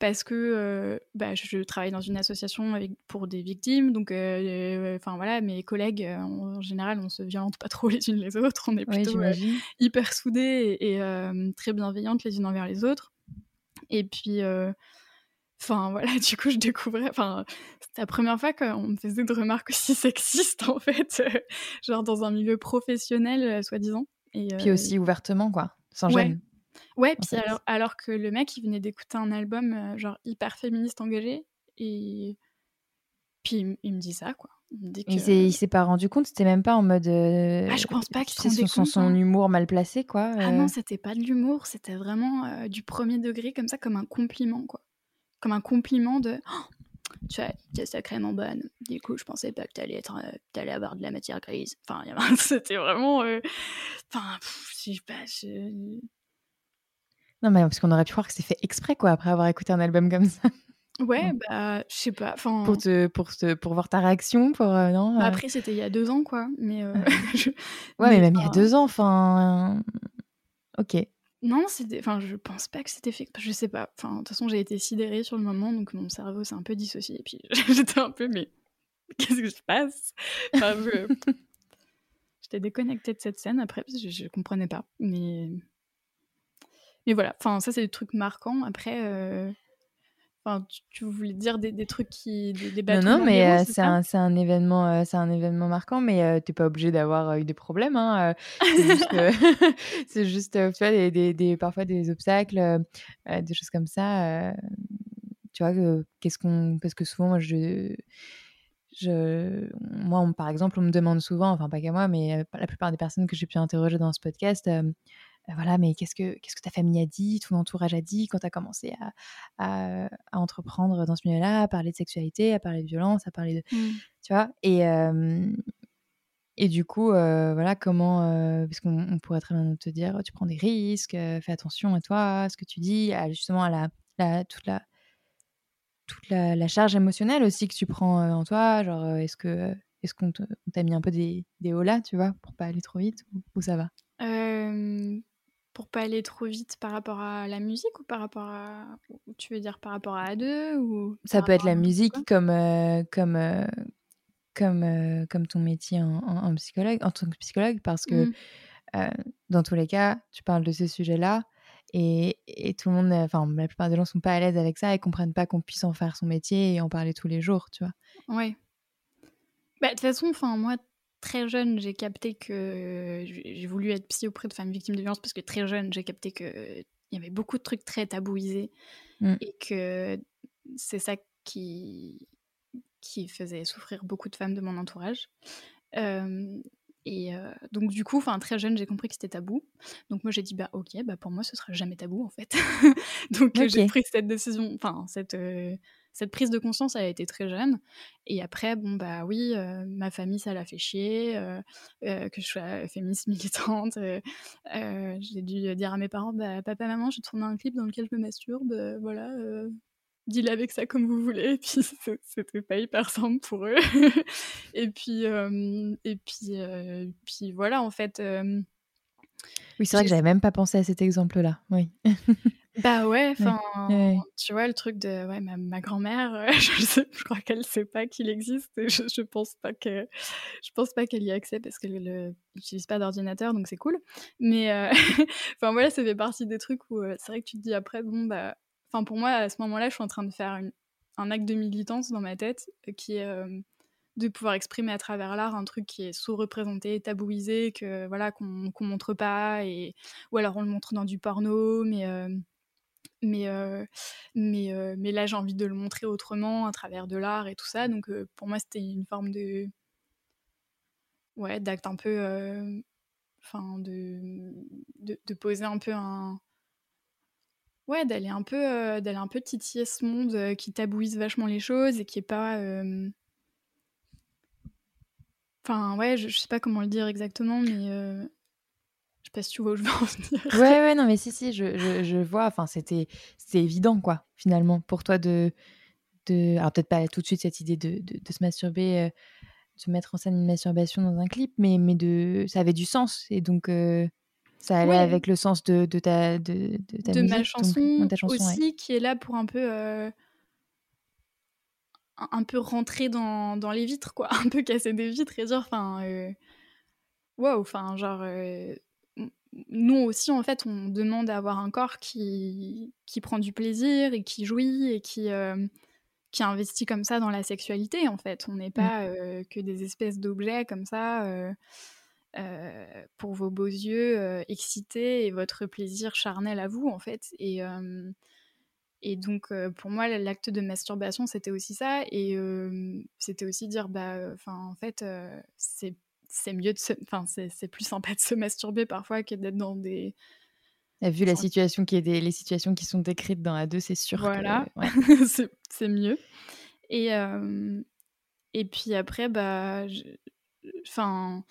parce que bah, je travaille dans une association avec, pour des victimes, donc enfin voilà, mes collègues en général on se violente pas trop les unes les autres, on est plutôt hyper soudées et, très bienveillantes les unes envers les autres. Et puis Enfin voilà, du coup je découvrais, enfin c'était la première fois qu'on me faisait de remarques aussi sexistes en fait, genre dans un milieu professionnel soi-disant. Et puis aussi ouvertement quoi, sans gêne. Ouais, puis alors, alors que le mec, il venait d'écouter un album euh, genre hyper féministe engagé, et puis il, me dit ça, quoi. Il, il s'est pas rendu compte, c'était même pas en mode. Euh, ah, je pense pas qu'il se son, son, hein. humour mal placé, quoi. Ah non, euh. c'était pas de l'humour, c'était vraiment du premier degré, comme ça, comme un compliment, quoi. Comme un compliment de. Oh, tu es sacrément bonne. Du coup, je pensais pas que t'allais être, allais avoir de la matière grise. Enfin, c'était vraiment. Enfin, je sais pas. Je... Non, mais parce qu'on aurait pu croire que c'est fait exprès, quoi, après avoir écouté un album comme ça. Ouais, bah, je sais pas. Pour, te, pour, te, pour voir ta réaction, pour. Euh, non bah, euh. Après, c'était il y a deux ans, quoi. Mais, euh, Ouais, mais, même il y a deux ans, enfin. Ok. Non, enfin, je pense pas que c'était fait. Je sais pas. Enfin, de toute façon, j'ai été sidérée sur le moment, donc mon cerveau s'est un peu dissocié. Et puis, j'étais un peu, mais qu'est-ce que je passe? Enfin, je... J'étais déconnectée de cette scène après, parce que je, je comprenais pas. Mais mais voilà, enfin, ça, c'est des trucs marquants. Après, euh, enfin, tu, voulais dire des, trucs qui. Des, non, non, mais euh, c'est un, un, événement, euh, c'est un événement marquant, mais t'es pas obligé d'avoir eu des problèmes. Hein, c'est juste, tu vois, des, des, parfois des obstacles, des choses comme ça. tu vois, qu'est-ce qu'on. Parce que souvent, moi, je. Je, moi, par exemple, on me demande souvent, enfin pas qu'à moi, mais la plupart des personnes que j'ai pu interroger dans ce podcast, bah, voilà, mais qu'est-ce que, qu'est-ce que ta famille a dit, ton entourage a dit quand tu as commencé à, à, entreprendre dans ce milieu-là, à parler de sexualité, à parler de violence, à parler de. Mmh. Tu vois? Et. Et du coup, voilà, comment, parce qu'on pourrait très bien te dire, tu prends des risques, fais attention à toi, à ce que tu dis, à, justement à la, la, toute la, toute la, charge émotionnelle aussi que tu prends en toi. Genre, est-ce que, est-ce qu'on t'a mis un peu des, des hauts là, tu vois, pour pas aller trop vite, ou, ça va? Pour pas aller trop vite par rapport à la musique ou par rapport à tu veux dire par rapport à A2 ou ça peut être la musique comme euh, comme euh, comme euh, comme ton métier en, psychologue en tant que psychologue parce que mmh. dans tous les cas tu parles de ce sujet là et, et tout le monde enfin la plupart des gens sont pas à l'aise avec ça et comprennent pas qu'on puisse en faire son métier et en parler tous les jours tu vois? Oui bah, de toute façon enfin moi très jeune, j'ai capté que j'ai voulu être psy auprès de femmes victimes de violence parce que très jeune, j'ai capté qu'il y avait beaucoup de trucs très tabouisés mmh. et que c'est ça qui, qui faisait souffrir beaucoup de femmes de mon entourage. et donc du coup, enfin très jeune, j'ai compris que c'était tabou. Donc moi j'ai dit bah ok, bah pour moi ce sera jamais tabou en fait. donc j'ai pris cette décision, enfin cette cette prise de conscience, elle a été très jeune. Et après, bon, bah oui, euh, ma famille, ça l'a fait chier, euh, euh, que je sois féministe militante. j'ai dû dire à mes parents, bah, papa, maman, j'ai tourné un clip dans lequel je me masturbe, voilà, deal avec ça comme vous voulez. Et puis, c'était pas hyper simple pour eux. et puis, et puis, puis voilà, en fait. oui, c'est vrai que j'avais même pas pensé à cet exemple-là. Oui. Bah ouais, enfin, tu vois, le truc de ouais, ma, grand-mère, euh, je, sais, je crois qu'elle sait pas qu'il existe et je, je pense pas que je pense pas qu'elle y a accès parce qu'elle n'utilise pas d'ordinateur, donc c'est cool. Mais euh, enfin voilà, ça fait partie des trucs où euh, c'est vrai que tu te dis après, bon bah, enfin pour moi à ce moment-là, je suis en train de faire un acte de militance dans ma tête qui est de pouvoir exprimer à travers l'art un truc qui est sous-représenté, tabouisé, que voilà qu'on qu montre pas et ou alors on le montre dans du porno, mais mais, mais, mais là j'ai envie de le montrer autrement à travers de l'art et tout ça. Donc pour moi c'était une forme de ouais d'acte un peu enfin de, de, poser un peu un ouais d'aller un peu d'aller un peu titiller ce monde qui tabouise vachement les choses et qui est pas enfin ouais je, je, sais pas comment le dire exactement mais je sais pas si tu vois où je veux en venir. Ouais, ouais, non, mais si, si, je, je, je vois. Enfin, c'était évident, quoi, finalement, pour toi de. de... Alors, peut-être pas tout de suite cette idée de, de, de se masturber, euh, de mettre en scène une masturbation dans un clip, mais, mais de... ça avait du sens. Et donc, euh, Ça allait avec le sens de, de ta de, de ta de musique, ma chanson, ta chanson aussi, qui est là pour un peu un peu rentrer dans, dans, les vitres, quoi, un peu casser des vitres et dire, enfin, wow, enfin, genre, nous aussi, en fait, on demande à avoir un corps qui, qui prend du plaisir et qui jouit et qui, qui investit comme ça dans la sexualité, en fait. On n'est mmh. pas que des espèces d'objets comme ça. pour vos beaux yeux excités et votre plaisir charnel à vous en fait et et donc, pour moi, l'acte de masturbation, c'était aussi ça. Et c'était aussi dire, bah, enfin, en fait, c'est c'est mieux de se... Enfin, c'est plus sympa de se masturber parfois que d'être dans des... Vu la situation qui est des... les situations qui sont décrites dans la 2, c'est sûr voilà. que... c'est mieux. Et, et puis après, bah... Enfin...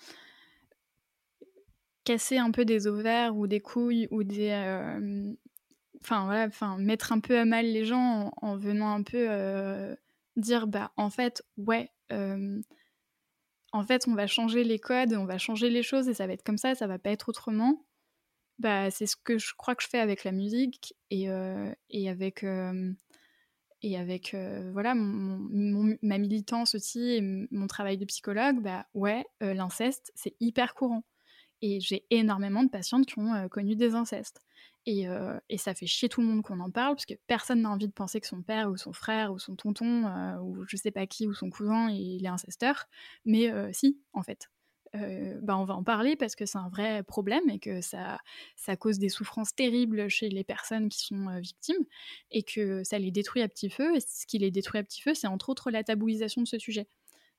Casser un peu des ovaires ou des couilles ou des enfin voilà, enfin mettre un peu à mal les gens en, venant un peu euh, dire bah en fait ouais, en fait on va changer les codes, on va changer les choses et ça va être comme ça, ça va pas être autrement. Bah c'est ce que je crois que je fais avec la musique et, et avec et avec voilà mon, ma militance aussi et mon travail de psychologue, bah ouais, l'inceste c'est hyper courant. Et j'ai énormément de patientes qui ont connu des incestes. Et, ça fait chier tout le monde qu'on en parle, parce que personne n'a envie de penser que son père ou son frère ou son tonton ou je sais pas qui ou son cousin il est incesteur. Mais si, en fait. bah on va en parler parce que c'est un vrai problème et que ça, ça cause des souffrances terribles chez les personnes qui sont victimes et que ça les détruit à petit feu. Et ce qui les détruit à petit feu, c'est entre autres la tabouisation de ce sujet.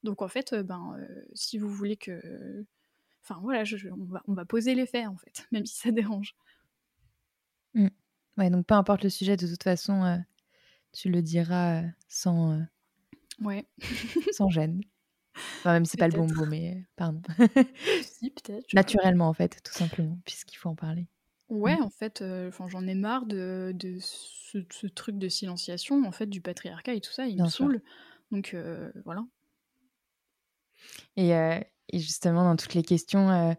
Donc en fait, ben, si vous voulez que... Enfin voilà, on, va, on va poser les faits en fait, même si ça dérange. Mmh. Ouais, donc peu importe le sujet, de toute façon, euh, tu le diras euh, sans, euh, ouais. sans gêne. Enfin, même si c'est pas le bon mot, mais pardon. si, peut-être. Naturellement, en fait, tout simplement, puisqu'il faut en parler. Ouais, mmh. en fait, enfin j'en ai marre de, de ce, truc de silenciation, en fait, du patriarcat et tout ça, il me saoule. Donc voilà. Et, et, justement, dans toutes les questions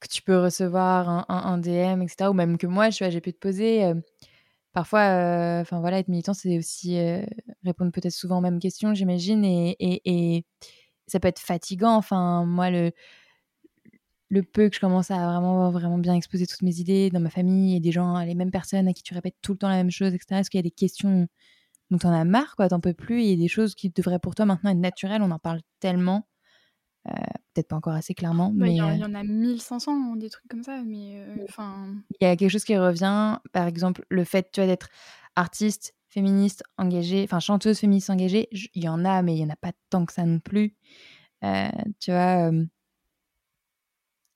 que tu peux recevoir un, DM, etc. Ou même que moi, j'ai pu te poser. Parfois, enfin voilà, être militant, c'est aussi répondre peut-être souvent aux mêmes questions, j'imagine, et, et, ça peut être fatigant. Enfin, moi, le, le peu que je commence à vraiment, vraiment bien exposer toutes mes idées dans ma famille et des gens, les mêmes personnes à qui tu répètes tout le temps la même chose, etc. Est-ce qu'il y a des questions dont t'en as marre, quoi, t'en peux plus, et des choses qui devraient pour toi maintenant être naturelles, on en parle tellement. Euh, peut-être pas encore assez clairement. Bah, mais il y, en a 1500, hein, des trucs comme ça. Mais euh, enfin. Il y a quelque chose qui revient, par exemple, le fait tu d'être artiste, féministe, engagée, enfin chanteuse féministe engagée, il y en a, mais il y en a pas tant que ça non plus. Euh, tu vois,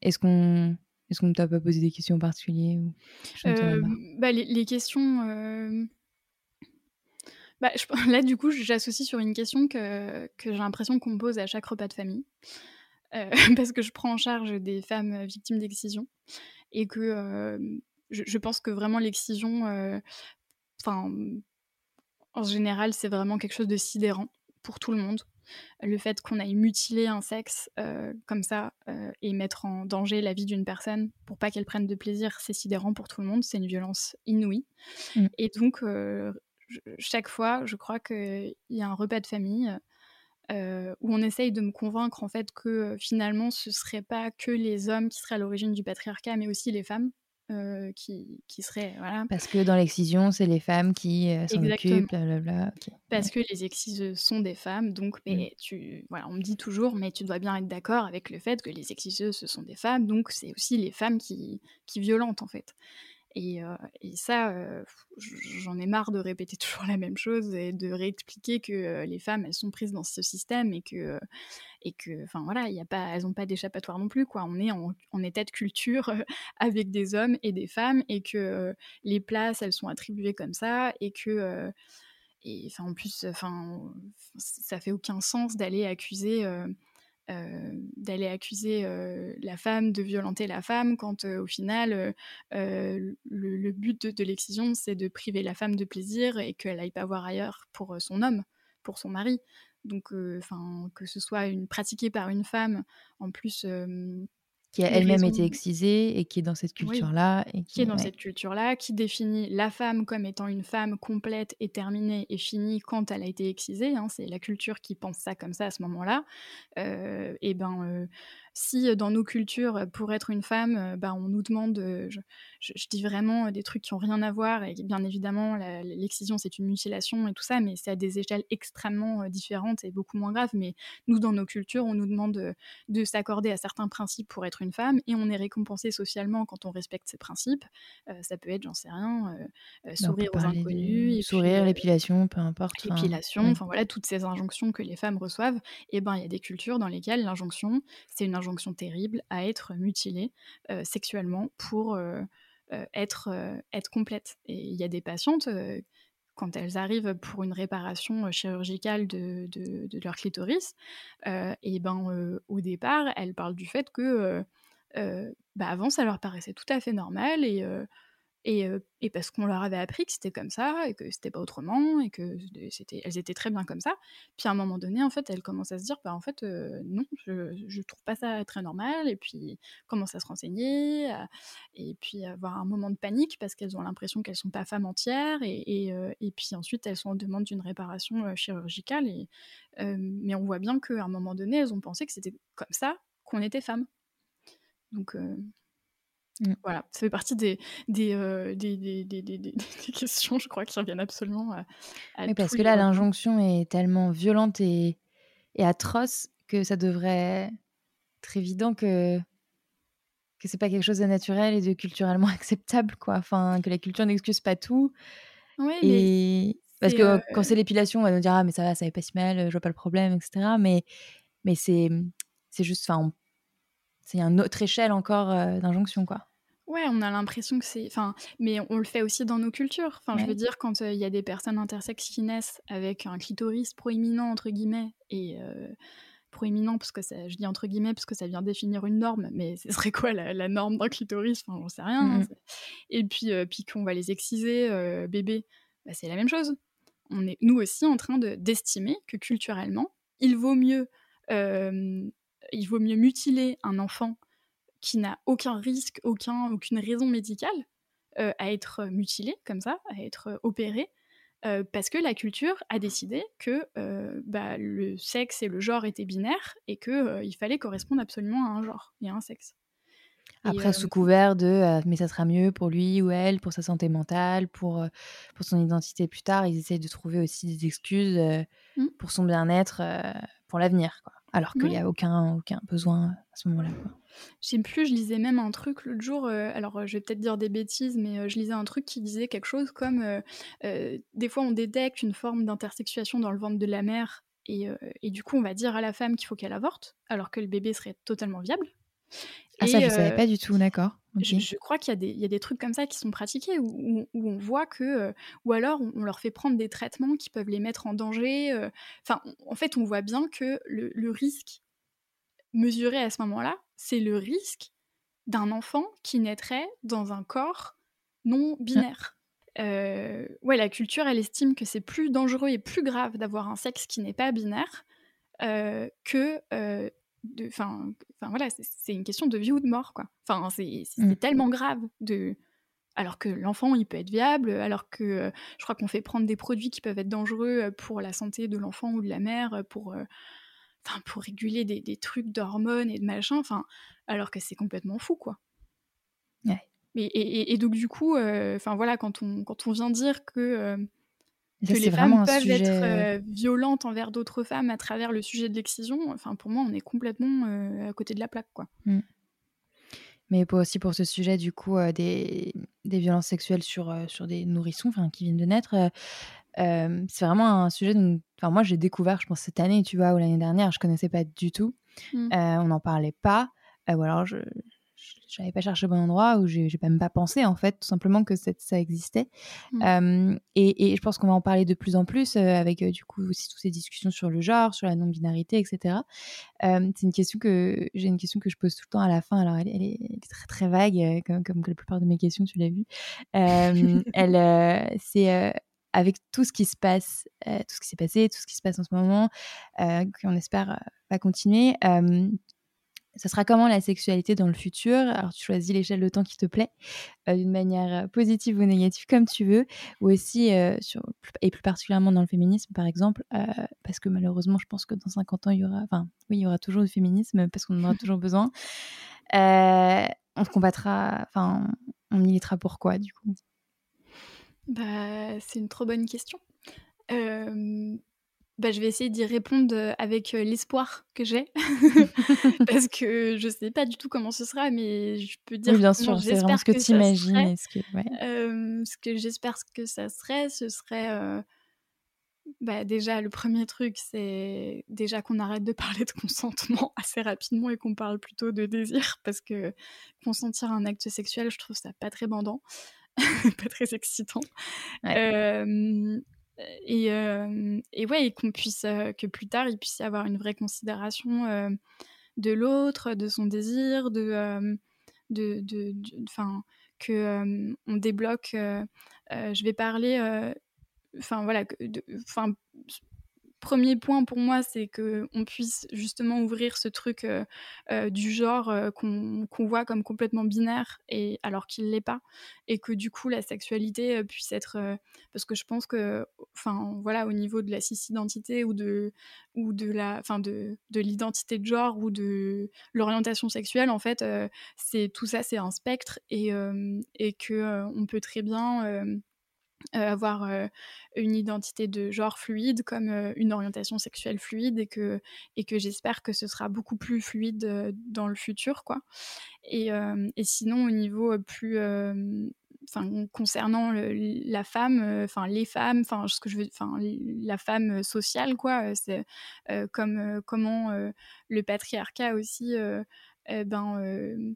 est-ce qu'on est-ce qu'on t'a pas posé des questions en particulier ou... bah, les, les, questions. Bah, là, du coup, j'associe sur une question que, que j'ai l'impression qu'on me pose à chaque repas de famille. Euh, parce que je prends en charge des femmes victimes d'excision. Et que euh, je, pense que vraiment l'excision, euh, en général, c'est vraiment quelque chose de sidérant pour tout le monde. Le fait qu'on aille mutiler un sexe comme ça et mettre en danger la vie d'une personne pour pas qu'elle prenne de plaisir, c'est sidérant pour tout le monde. C'est une violence inouïe. Mmh. Et donc, chaque fois, je crois qu'il y a un repas de famille euh, où on essaye de me convaincre en fait que euh, finalement ce serait pas que les hommes qui seraient à l'origine du patriarcat, mais aussi les femmes. Euh, qui, qui seraient voilà. parce que dans l'excision c'est les femmes qui s'en occupent blablabla parce que les exciseuses sont des femmes donc mais mmh. tu voilà on me dit toujours mais tu dois bien être d'accord avec le fait que les exciseuses ce sont des femmes donc c'est aussi les femmes qui qui violentent en fait et, ça, j'en ai marre de répéter toujours la même chose et de réexpliquer que les femmes, elles sont prises dans ce système et que, et que, enfin voilà, y a pas, elles n'ont pas d'échappatoire non plus, quoi. On est en, état de culture avec des hommes et des femmes et que les places, elles sont attribuées comme ça et que, en plus, enfin, ça fait aucun sens d'aller accuser euh, d'aller accuser euh, la femme de violenter la femme quand euh, au final le, but de, l'excision c'est de priver la femme de plaisir et qu'elle aille pas voir ailleurs pour son homme, pour son mari. Donc, que ce soit une, pratiquée par une femme, en plus qui a elle-même été excisée et qui est dans cette culture-là. et qui, est dans cette culture-là, qui définit la femme comme étant une femme complète et terminée et finie quand elle a été excisée. Hein, c'est la culture qui pense ça comme ça à ce moment-là. Euh, et ben, euh, si dans nos cultures, pour être une femme, bah, on nous demande, je, dis vraiment des trucs qui n'ont rien à voir, et bien évidemment, l'excision, c'est une mutilation et tout ça, mais c'est à des échelles extrêmement différentes et beaucoup moins graves. Mais nous, dans nos cultures, on nous demande de, s'accorder à certains principes pour être une femme, et on est récompensé socialement quand on respecte ces principes. ça peut être, j'en sais rien, bah, sourire aux inconnus. sourire, l'épilation, peu importe. L'épilation, enfin voilà, toutes ces injonctions que les femmes reçoivent, et ben il y a des cultures dans lesquelles l'injonction, c'est une injonction terrible à être mutilée euh, sexuellement pour euh, euh, être, être complète. Et il y a des patientes quand elles arrivent pour une réparation chirurgicale de, de, leur clitoris, et ben au départ, elles parlent du fait que bah, avant ça leur paraissait tout à fait normal et et, parce qu'on leur avait appris que c'était comme ça et que c'était pas autrement et que c'était elles étaient très bien comme ça. Puis à un moment donné en fait elles commencent à se dire bah en fait non je, je trouve pas ça très normal et puis commencent à se renseigner et puis avoir un moment de panique parce qu'elles ont l'impression qu'elles sont pas femmes entières et, et, puis ensuite elles sont en demande d'une réparation chirurgicale mais on voit bien qu'à un moment donné elles ont pensé que c'était comme ça qu'on était femmes. Donc Mmh. Voilà, ça fait partie des, euh, des, des, des, des, questions, je crois, qui reviennent absolument à, oui, parce que là, l'injonction est tellement violente et, et, atroce que ça devrait être évident que que c'est pas quelque chose de naturel et de culturellement acceptable, quoi. Enfin, que la culture n'excuse pas tout. Oui, et... Parce que quand c'est l'épilation, on va nous dire ah mais ça va, ça va pas si mal, je vois pas le problème, etc. Mais mais c'est c'est juste, enfin, c'est une autre échelle encore d'injonction, quoi. Ouais, on a l'impression que c'est. Enfin, mais on le fait aussi dans nos cultures. Enfin, je veux dire, quand il y a des personnes intersexes qui naissent avec un clitoris proéminent, entre guillemets, et. proéminent, parce que ça, je dis entre guillemets, parce que ça vient définir une norme, mais ce serait quoi la, norme d'un clitoris? Enfin, j'en sais rien. Hein, mmh et puis, puis qu'on va les exciser, bébé, bah, c'est la même chose. On est, nous aussi, en train de, d'estimer que culturellement, il vaut mieux, il vaut mieux mutiler un enfant qui n'a aucun risque, aucun, aucune raison médicale euh, à être mutilé comme ça, à être opéré, euh, parce que la culture a décidé que euh, bah, le sexe et le genre étaient binaires et qu'il il fallait correspondre absolument à un genre et à un sexe. Après, sous couvert de mais ça sera mieux pour lui ou elle, pour sa santé mentale, pour, pour son identité plus tard, ils essayent de trouver aussi des excuses mmh. pour son bien-être, pour l'avenir. Alors qu'il n'y a aucun, aucun besoin à ce moment-là. Je sais plus, je lisais même un truc l'autre jour, euh, alors euh, je vais peut-être dire des bêtises, mais euh, je lisais un truc qui disait quelque chose comme des fois on détecte une forme d'intersexuation dans le ventre de la mère, et, et, du coup on va dire à la femme qu'il faut qu'elle avorte, alors que le bébé serait totalement viable. Ah ça je savais pas du tout, d'accord. Je, crois qu'il y, y, a des trucs comme ça qui sont pratiqués, où, où, on voit que, ou alors on, leur fait prendre des traitements qui peuvent les mettre en danger. Enfin, en fait on voit bien que le, le risque mesuré à ce moment-là, c'est le risque d'un enfant qui naîtrait dans un corps non binaire. Euh, ouais, la culture, elle estime que c'est plus dangereux et plus grave d'avoir un sexe qui n'est pas binaire euh, que. Euh, enfin, voilà, c'est une question de vie ou de mort, quoi. Enfin, c'est mmh. tellement grave de. Alors que l'enfant, il peut être viable, alors que je crois qu'on fait prendre des produits qui peuvent être dangereux pour la santé de l'enfant ou de la mère, pour enfin, pour réguler des, des trucs d'hormones et de machin, enfin, alors que c'est complètement fou, quoi. Ouais. Et, et, et, donc, du coup, euh, enfin voilà, quand on, quand on vient dire que, euh, que les femmes peuvent être euh, violentes envers d'autres femmes à travers le sujet de l'excision, enfin, pour moi, on est complètement à côté de la plaque, quoi. Mm. Mais pour aussi pour ce sujet, du coup, des, des, violences sexuelles sur, sur des nourrissons qui viennent de naître, c'est vraiment un sujet dont moi j'ai découvert, je pense, cette année, tu vois, ou l'année dernière, je connaissais pas du tout. Mmh. on n'en parlait pas, ou alors je n'avais pas cherché au bon endroit, ou j'ai même pas pensé, en fait, tout simplement que ça existait. Mmh. Et, et, je pense qu'on va en parler de plus en plus, avec du coup aussi toutes ces discussions sur le genre, sur la non-binarité, etc. c'est une question que j'ai une question que je pose tout le temps à la fin. Alors elle, elle, est, très très vague, comme, comme la plupart de mes questions, tu l'as vu. elle, c'est avec tout ce qui se passe, euh, tout ce qui s'est passé, tout ce qui se passe en ce moment, euh, qu'on espère euh, va continuer. Ce sera comment la sexualité dans le futur? Alors, tu choisis l'échelle de temps qui te plaît, euh, d'une manière positive ou négative, comme tu veux, ou aussi, sur, et plus particulièrement dans le féminisme, par exemple, parce que malheureusement, je pense que dans 50 ans, il y aura, enfin, oui, il y aura toujours du féminisme, parce qu'on en aura toujours besoin. on se combattra, enfin, on militera pourquoi, du coup? Bah, C'est une trop bonne question. Bah, je vais essayer d'y répondre avec l'espoir que j'ai. Parce que je sais pas du tout comment ce sera, mais je peux dire oui, bien sûr, c'est vraiment ce que, tu imagines. Ce que, ce que j'espère que ça serait, ce serait. Bah, déjà, le premier truc, c'est déjà qu'on arrête de parler de consentement assez rapidement et qu'on parle plutôt de désir, parce que consentir à un acte sexuel, je trouve ça pas très bandant, pas très excitant. Et, et, ouais, et qu'on puisse, que plus tard, il puisse y avoir une vraie considération de l'autre, de son désir, de, de, de, enfin, que on débloque. je vais parler, enfin voilà, enfin premier point pour moi, c'est qu'on puisse justement ouvrir ce truc euh, euh, du genre euh, qu'on voit comme complètement binaire, et, alors qu'il ne l'est pas. Et que du coup, la sexualité puisse être. parce que je pense que, voilà, au niveau de la cis-identité ou de, ou de la. De, de l'identité de genre ou de l'orientation sexuelle, en fait, c'est tout ça, c'est un spectre, et, et que on peut très bien avoir euh, une identité de genre fluide comme euh, une orientation sexuelle fluide et que, et que j'espère que ce sera beaucoup plus fluide dans le futur quoi. Et, et sinon au niveau plus enfin concernant la femme enfin les femmes enfin ce que je veux enfin la femme sociale quoi c'est comme comment le patriarcat aussi ben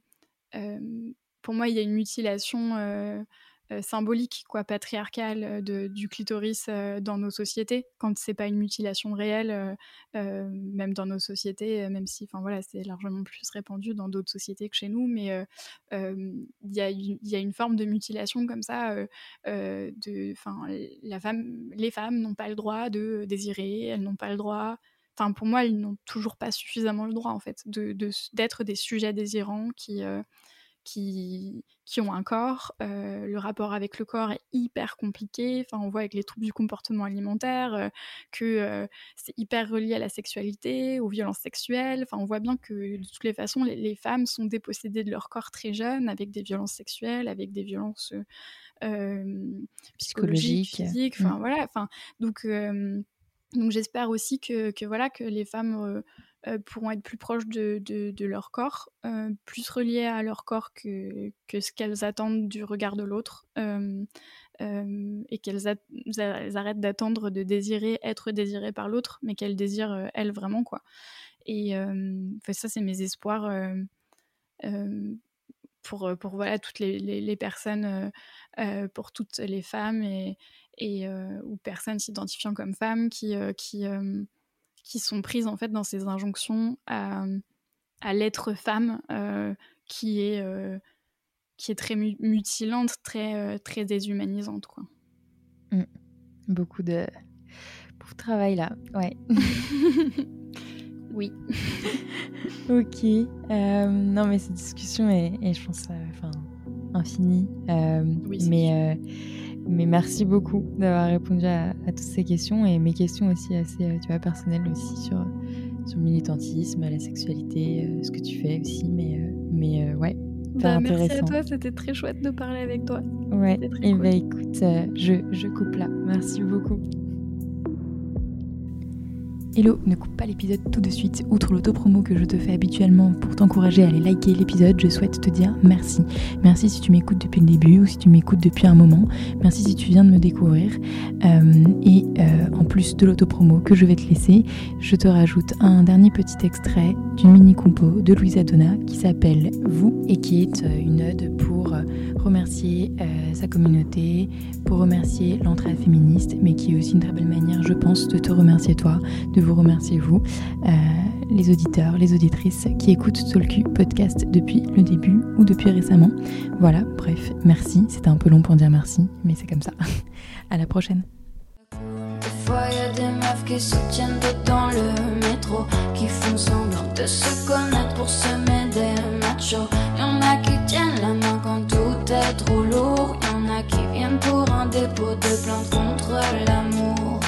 pour moi il y a une mutilation euh, symbolique, quoi, patriarcale euh, du clitoris euh, dans nos sociétés, quand c'est pas une mutilation réelle, même dans nos sociétés, même si, voilà, c'est largement plus répandu dans d'autres sociétés que chez nous, mais il y, y, a une forme de mutilation comme ça, de, la femme, les femmes n'ont pas le droit de désirer, elles n'ont pas le droit enfin pour moi, ils n'ont toujours pas suffisamment le droit en fait de d'être des sujets désirants qui qui, qui ont un corps. Euh, le rapport avec le corps est hyper compliqué. Enfin, on voit avec les troubles du comportement alimentaire euh, que euh, c'est hyper relié à la sexualité, aux violences sexuelles. Enfin, on voit bien que de toutes les façons, les, femmes sont dépossédées de leur corps très jeunes, avec des violences sexuelles, avec des violences psychologiques, physiques. Enfin, mmh. voilà. Enfin, donc, donc j'espère aussi que, que, voilà que les femmes pourront être plus proches de, de, leur corps, euh, plus reliées à leur corps que, que ce qu'elles attendent du regard de l'autre, euh, et qu'elles arrêtent d'attendre de désirer être désirées par l'autre, mais qu'elles désirent elles vraiment quoi. Et ça, c'est mes espoirs pour, pour voilà toutes les, les, personnes, pour toutes les femmes et, et ou personnes s'identifiant comme femmes qui, qui qui sont prises en fait dans ces injonctions à, à l'être femme euh, qui est euh, qui est très mutilante, très euh, très déshumanisante quoi. Mmh. Beaucoup de de travail là, ouais. oui. ok. non mais cette discussion est, est je pense, enfin infinie. oui, mais mais merci beaucoup d'avoir répondu à, toutes ces questions et mes questions aussi assez euh, tu vois, personnelles aussi sur, sur le militantisme, la sexualité, euh, ce que tu fais aussi. Mais, euh, mais ouais, bah, Merci à toi, c'était très chouette de parler avec toi. Ouais, et bah écoute, je, je coupe là. Merci beaucoup. Hello, ne coupe pas l'épisode tout de suite. Outre l'auto-promo que je te fais habituellement pour t'encourager à aller liker l'épisode, je souhaite te dire merci. Merci si tu m'écoutes depuis le début ou si tu m'écoutes depuis un moment. Merci si tu viens de me découvrir. Euh, et euh, en plus de l'auto-promo que je vais te laisser, je te rajoute un dernier petit extrait d'une mini-compo de Louisa Donna qui s'appelle Vous et qui est euh, une ode pour remercier sa communauté, pour remercier l'entraide féministe, mais qui est aussi une très belle manière, je pense, de te remercier toi, de vous remercier vous, euh, les auditeurs, les auditrices qui écoutent Soulcu podcast depuis le début ou depuis récemment. Voilà, bref, merci. C'était un peu long pour dire merci, mais c'est comme ça. à la prochaine. fois y a des meufs qui se tiennent dans le métro, qui font semblant de se connaître pour semer des machos. Trop lourd, y'en a qui viennent pour un dépôt de plainte contre l'amour.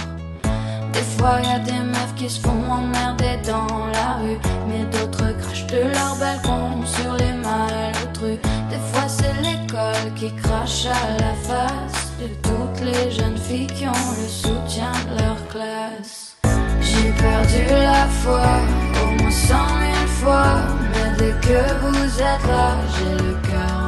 Des fois y a des meufs qui se font emmerder dans la rue, mais d'autres crachent de leur balcon sur les malotrues. Des fois c'est l'école qui crache à la face de toutes les jeunes filles qui ont le soutien de leur classe. J'ai perdu la foi au moins cent mille fois, mais dès que vous êtes là, j'ai le cœur